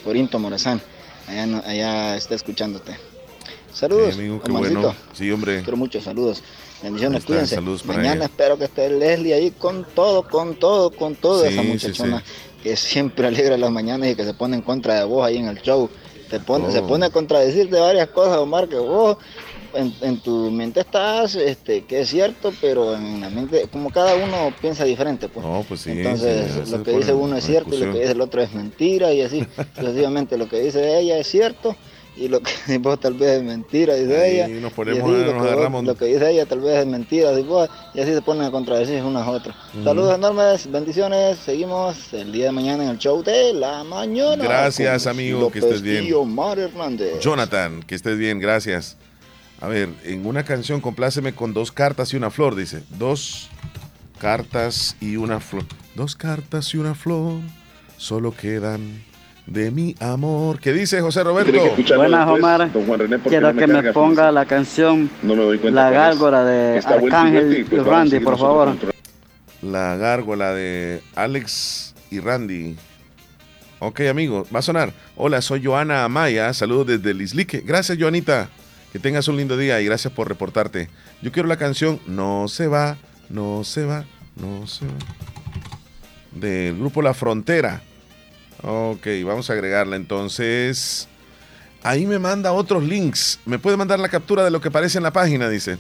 Corinto Morazán. Allá, está escuchándote. Saludos,
Sí, amigo, qué
Omarcito.
bueno. Sí, hombre.
Quiero muchos saludos. Bendiciones, cuídense.
saludos para
Mañana
ella.
espero que esté Leslie ahí con todo, con todo, con todo.
Sí,
esa
sí,
muchachona que siempre alegra las mañanas y que se pone en contra de vos ahí en el show. Te pone,
Oh.
Se pone a contradecirte varias cosas, Omar, que vos en, en tu mente estás, este, que es cierto, pero en la mente, como cada uno piensa diferente, pues.
No, pues sí.
Entonces,
sí,
lo que dice uno es cierto y lo que dice el otro es mentira y así sucesivamente. Lo que dice ella es cierto y lo que dice vos tal vez es mentira, dice
Ahí
ella.
nos
y así
a-
lo,
nos
que vos- lo que dice ella tal vez es mentira, dice vos, y así se ponen a contradecir unas a otras. Saludos enormes, bendiciones. Seguimos el día de mañana en el show de la mañana.
Gracias, amigo,
López
que estés bien.
y Omar Hernández.
Jonathan, que estés bien, gracias. A ver, en una canción compláceme con dos cartas y una flor, dice. Dos cartas y una flor. Dos cartas y una flor solo quedan de mi amor. ¿Qué dice José Roberto?
Buenas, Omar. Quiero que me ponga la canción La Gárgora de Arcángel y Randy, por favor.
La gárgola de Alex y Randy. Ok, amigo, va a sonar. Hola, soy Joana Amaya. Saludos desde Lislique. Gracias, Joanita. Que tengas un lindo día y gracias por reportarte. Yo quiero la canción No se va, no se va, no se va. Del grupo La Frontera. Ok, vamos a agregarla entonces. Ahí me manda otros links. ¿Me puede mandar la captura de lo que aparece en la página? Dice.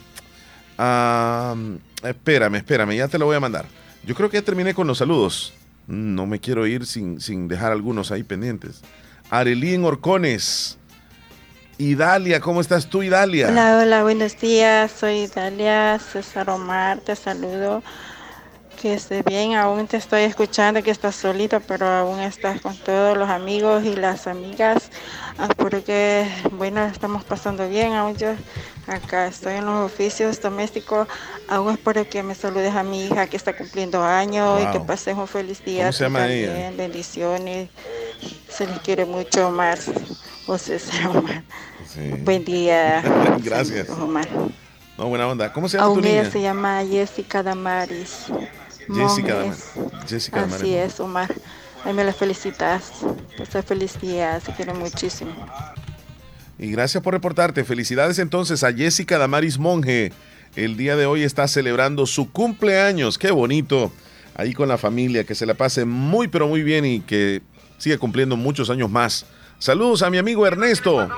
Espérame, espérame, ya te lo voy a mandar. Yo creo que ya terminé con los saludos. No me quiero ir sin, sin dejar algunos ahí pendientes. Arelín Orcones. Idalia, ¿cómo estás tú, Idalia?
Hola, hola, buenos días. Soy Dalia César Omar, te saludo. Que estés bien, aún te estoy escuchando que estás solito, pero aún estás con todos los amigos y las amigas. Ah, Porque, bueno, estamos pasando bien. Aún yo acá estoy en los oficios domésticos. Aún espero que me saludes a mi hija que está cumpliendo años y que pases un feliz día.
¿Cómo se llama
también.
ella?
Bendiciones. Se les quiere mucho, Omar. José Omar.
Sí.
Buen día.
Gracias.
Omar.
No, buena onda. ¿Cómo se llama tu
Aún
niña?
se llama Jessica Damaris.
Jessica. Damaris. Jessica
Así
Damaris.
es, Omar. Ahí me la felicitas. Este feliz día, se quiere muchísimo.
Y gracias por reportarte. Felicidades entonces a Jessica Damaris Monge. El día de hoy está celebrando su cumpleaños. Qué bonito. Ahí con la familia. Que se la pase muy, pero muy bien y que siga cumpliendo muchos años más. Saludos a mi amigo Ernesto.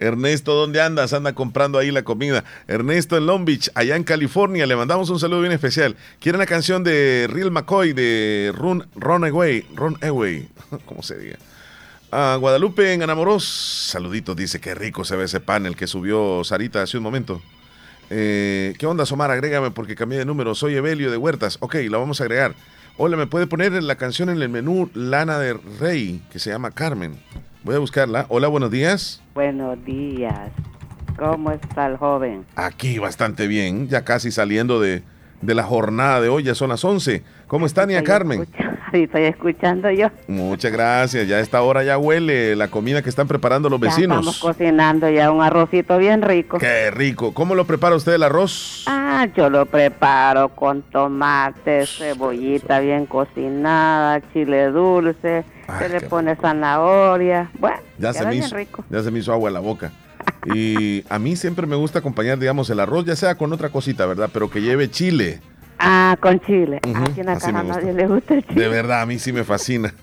Ernesto, ¿dónde andas? Anda comprando ahí la comida. Ernesto en Long Beach, allá en California. Le mandamos un saludo bien especial. Quiere una canción de Real McCoy de Run, Run Away. Run Away. ¿Cómo se diga? A Guadalupe en Anamoros. Saluditos, dice que rico se ve ese panel que subió Sarita hace un momento. Eh, ¿Qué onda, Somar? Agrégame porque cambié de número. Soy Evelio de Huertas. Ok, la vamos a agregar. Hola, ¿me puede poner la canción en el menú Lana de Rey que se llama Carmen? Voy a buscarla. Hola, buenos días.
Buenos días. ¿Cómo está el joven?
Aquí bastante bien, ya casi saliendo de, de la jornada de hoy. Ya son las 11. ¿Cómo está, Nia Carmen?
Estoy escuchando yo.
Muchas gracias. Ya a esta hora ya huele la comida que están preparando los
Ya
vecinos.
estamos cocinando ya un arrocito bien rico.
Qué rico. ¿Cómo lo prepara usted el arroz?
Ah, yo lo preparo con tomate, cebollita bien cocinada, chile dulce, se le pone zanahoria. Bueno,
Ya se, me hizo,
rico.
ya se me hizo agua en la boca. Y a mí siempre me gusta acompañar, digamos, el arroz, ya sea con otra cosita, ¿verdad? Pero que lleve chile.
Ah, con chile.
Ujú,
Aquí en la
así
casa a nadie le gusta el chile.
De verdad, a mí sí me fascina.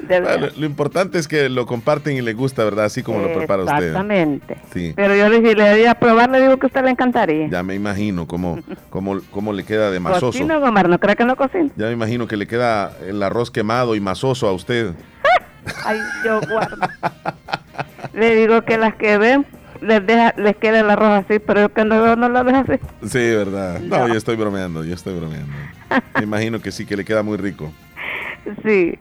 De.
Bueno, lo importante es que lo comparten y les gusta, ¿verdad? Así como lo prepara usted.
Exactamente.
Sí.
Pero yo le, si le di a probar, le digo que a usted le encantaría.
Ya me imagino cómo, cómo, cómo le queda de masoso.
¿Cocina, Omar? ¿No cree que no cocina?
Ya me imagino que le queda el arroz quemado y masoso a usted.
Ay, yo guardo. le digo que las que ven les deja, les queda el arroz así, pero yo que no veo no lo dejo así.
Sí, ¿verdad? No, yo estoy bromeando, yo estoy bromeando. Me imagino que sí, que le queda muy rico.
Sí.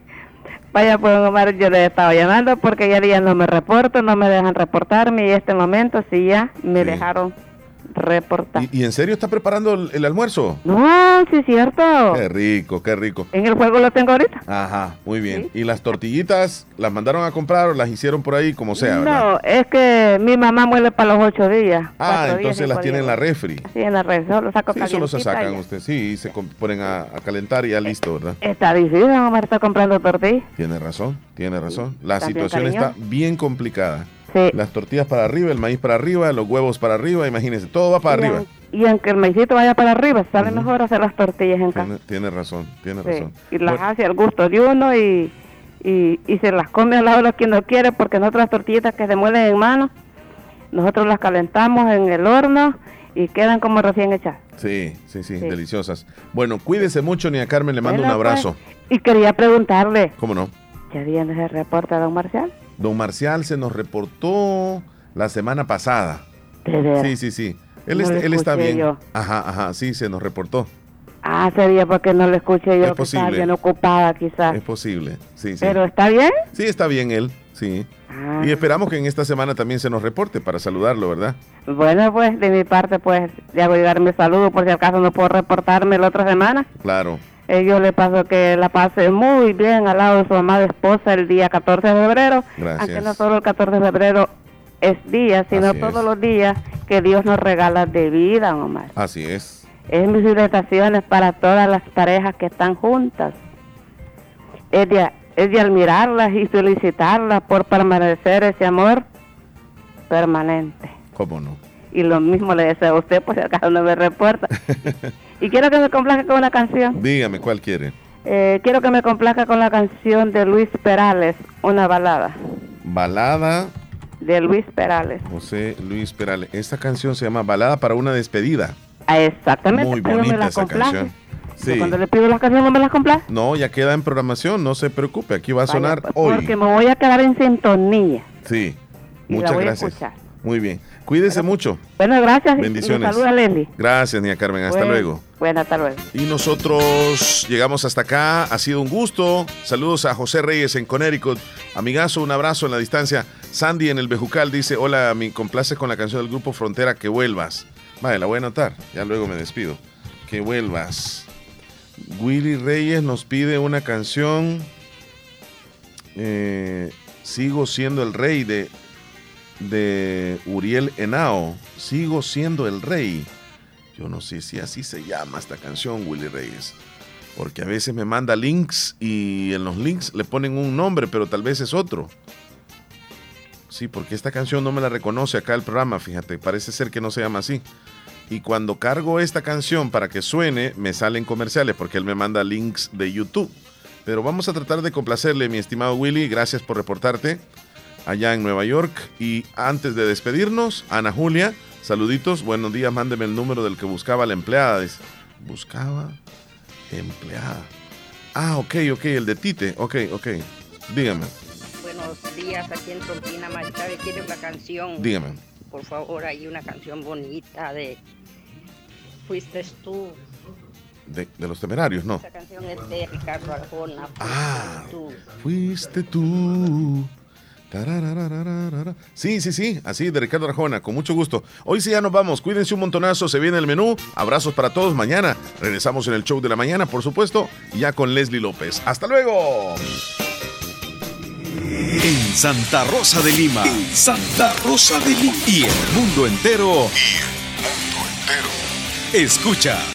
Vaya, pues Omar, yo le he estado llamando porque ya días no me reporto, no me dejan reportarme y este momento sí ya me
Sí.
dejaron reportar.
¿Y, y en serio está preparando el, el almuerzo?
No, sí es cierto.
Qué rico, qué rico.
En el juego lo tengo ahorita.
Ajá, muy bien. ¿Y las tortillitas las mandaron a comprar o las hicieron por ahí como sea, verdad?
No, es que mi mamá muere para los ocho días.
Ah,
días,
entonces las tiene en la refri.
Sí, en la red, solo saco
Sí, solo se sacan
y-
usted, sí, y se ponen a, a calentar y ya listo, ¿verdad?
Está difícil, Omar está comprando tortillas.
Tiene razón, tiene razón. La situación está bien complicada.
Sí.
Las tortillas para arriba, el maíz para arriba, los huevos para arriba, imagínense, todo va para
y,
arriba.
y aunque el maicito vaya para arriba, sale mejor hacer las tortillas en casa.
Tiene, razón, tiene
Sí,
razón.
Y las
Bueno,
hace al gusto de uno y, y, y se las come al lado de quien no quiere, porque nosotros las tortillitas que se muelen en mano, nosotros las calentamos en el horno y quedan como recién hechas.
sí, sí, sí,
Sí.
deliciosas. Bueno, cuídese mucho, ni a Carmen le mando un
pues,
abrazo.
Y quería preguntarle,
¿Cómo no?
¿ya viene ese reporte, don Marcial?
Don Marcial se nos reportó la semana pasada. Sí, sí, sí. Él,
No
está bien.
yo.
Ajá, ajá, sí, se nos reportó.
Ah, sería porque no lo escuché yo,
Es
que estaba bien ocupada quizás.
Es posible, sí, sí.
¿Pero está bien?
Sí, está bien él, sí.
Ah.
Y esperamos que en esta semana también se nos reporte para saludarlo, ¿verdad?
Bueno, pues de mi parte, pues le hago llegar mi saludo por si acaso no puedo reportarme la otra semana.
Claro.
Yo le paso que la pase muy bien al lado de su amada esposa el día 14 de febrero.
Gracias.
Aunque no solo el 14 de febrero es día, sino
Así
todos
es.
los días que Dios nos regala de vida, Omar.
Así es.
Es mis felicitaciones para todas las parejas que están juntas. Es de, es de admirarlas y felicitarlas por permanecer ese amor permanente.
¿Cómo no?
Y lo mismo le deseo a usted, por si acaso no me reporta. y quiero que me complazca con una canción.
Dígame, ¿cuál quiere?
Eh, quiero que me complazca con la canción de Luis Perales, una balada
Balada
de Luis Perales.
José Luis Perales. Esta canción se llama Balada para una despedida.
Ah, exactamente,
Muy
pero
bonita esa
complace.
canción. Sí.
Cuando le pido las canciones no me las complace.
No, ya queda en programación, no se preocupe, aquí va a
Vaya,
sonar
pues,
hoy.
Porque me voy a quedar en sintonía.
Sí,
Y la
muchas
a
gracias.
escuchar.
Muy bien, cuídese mucho.
Bueno, gracias.
Bendiciones.
Y saluda a Leslie.
Gracias, Nia Carmen, hasta
Bueno, luego.
Y nosotros llegamos hasta acá, ha sido un gusto. Saludos a José Reyes en Connecticut. Amigazo, un abrazo en la distancia. Sandy en el Bejucal dice, hola, me complace con la canción del grupo Frontera, que vuelvas. Vale, la voy a anotar, ya luego me despido. Que vuelvas. Willy Reyes nos pide una canción. eh, Sigo siendo el rey de, de Uriel Henao. Sigo siendo el rey. Yo no sé si así se llama esta canción, Willy Reyes. Porque a veces me manda links y en los links le ponen un nombre, pero tal vez es otro. Sí, porque esta canción no me la reconoce acá el programa, fíjate, parece ser que no se llama así. Y cuando cargo esta canción para que suene, me salen comerciales porque él me manda links de YouTube. Pero vamos a tratar de complacerle, mi estimado Willy. Gracias por reportarte allá en Nueva York. Y antes de despedirnos, Ana Julia, saluditos. Buenos días, mándeme el número del que buscaba la empleada. Dice, buscaba empleada. Ah, ok, ok, el de Tite. Ok, ok. Dígame,
Buenos días, aquí en Tontina Marichabe. Quiere una canción.
dígame.
Por favor, hay una canción bonita de Fuiste tú.
De, de los temerarios, ¿no?
Esa canción es de Ricardo Arjona. Fuiste
Ah.
tú.
Fuiste tú. Sí, sí, sí, así de Ricardo Arjona, con mucho gusto. Hoy sí ya nos vamos, cuídense un montonazo, se viene el menú. Abrazos para todos mañana. Regresamos en el show de la mañana, por supuesto, ya con Leslie López. ¡Hasta luego!
En Santa Rosa de Lima. Santa Rosa de Lima. Y el mundo entero. Y el mundo entero. Escucha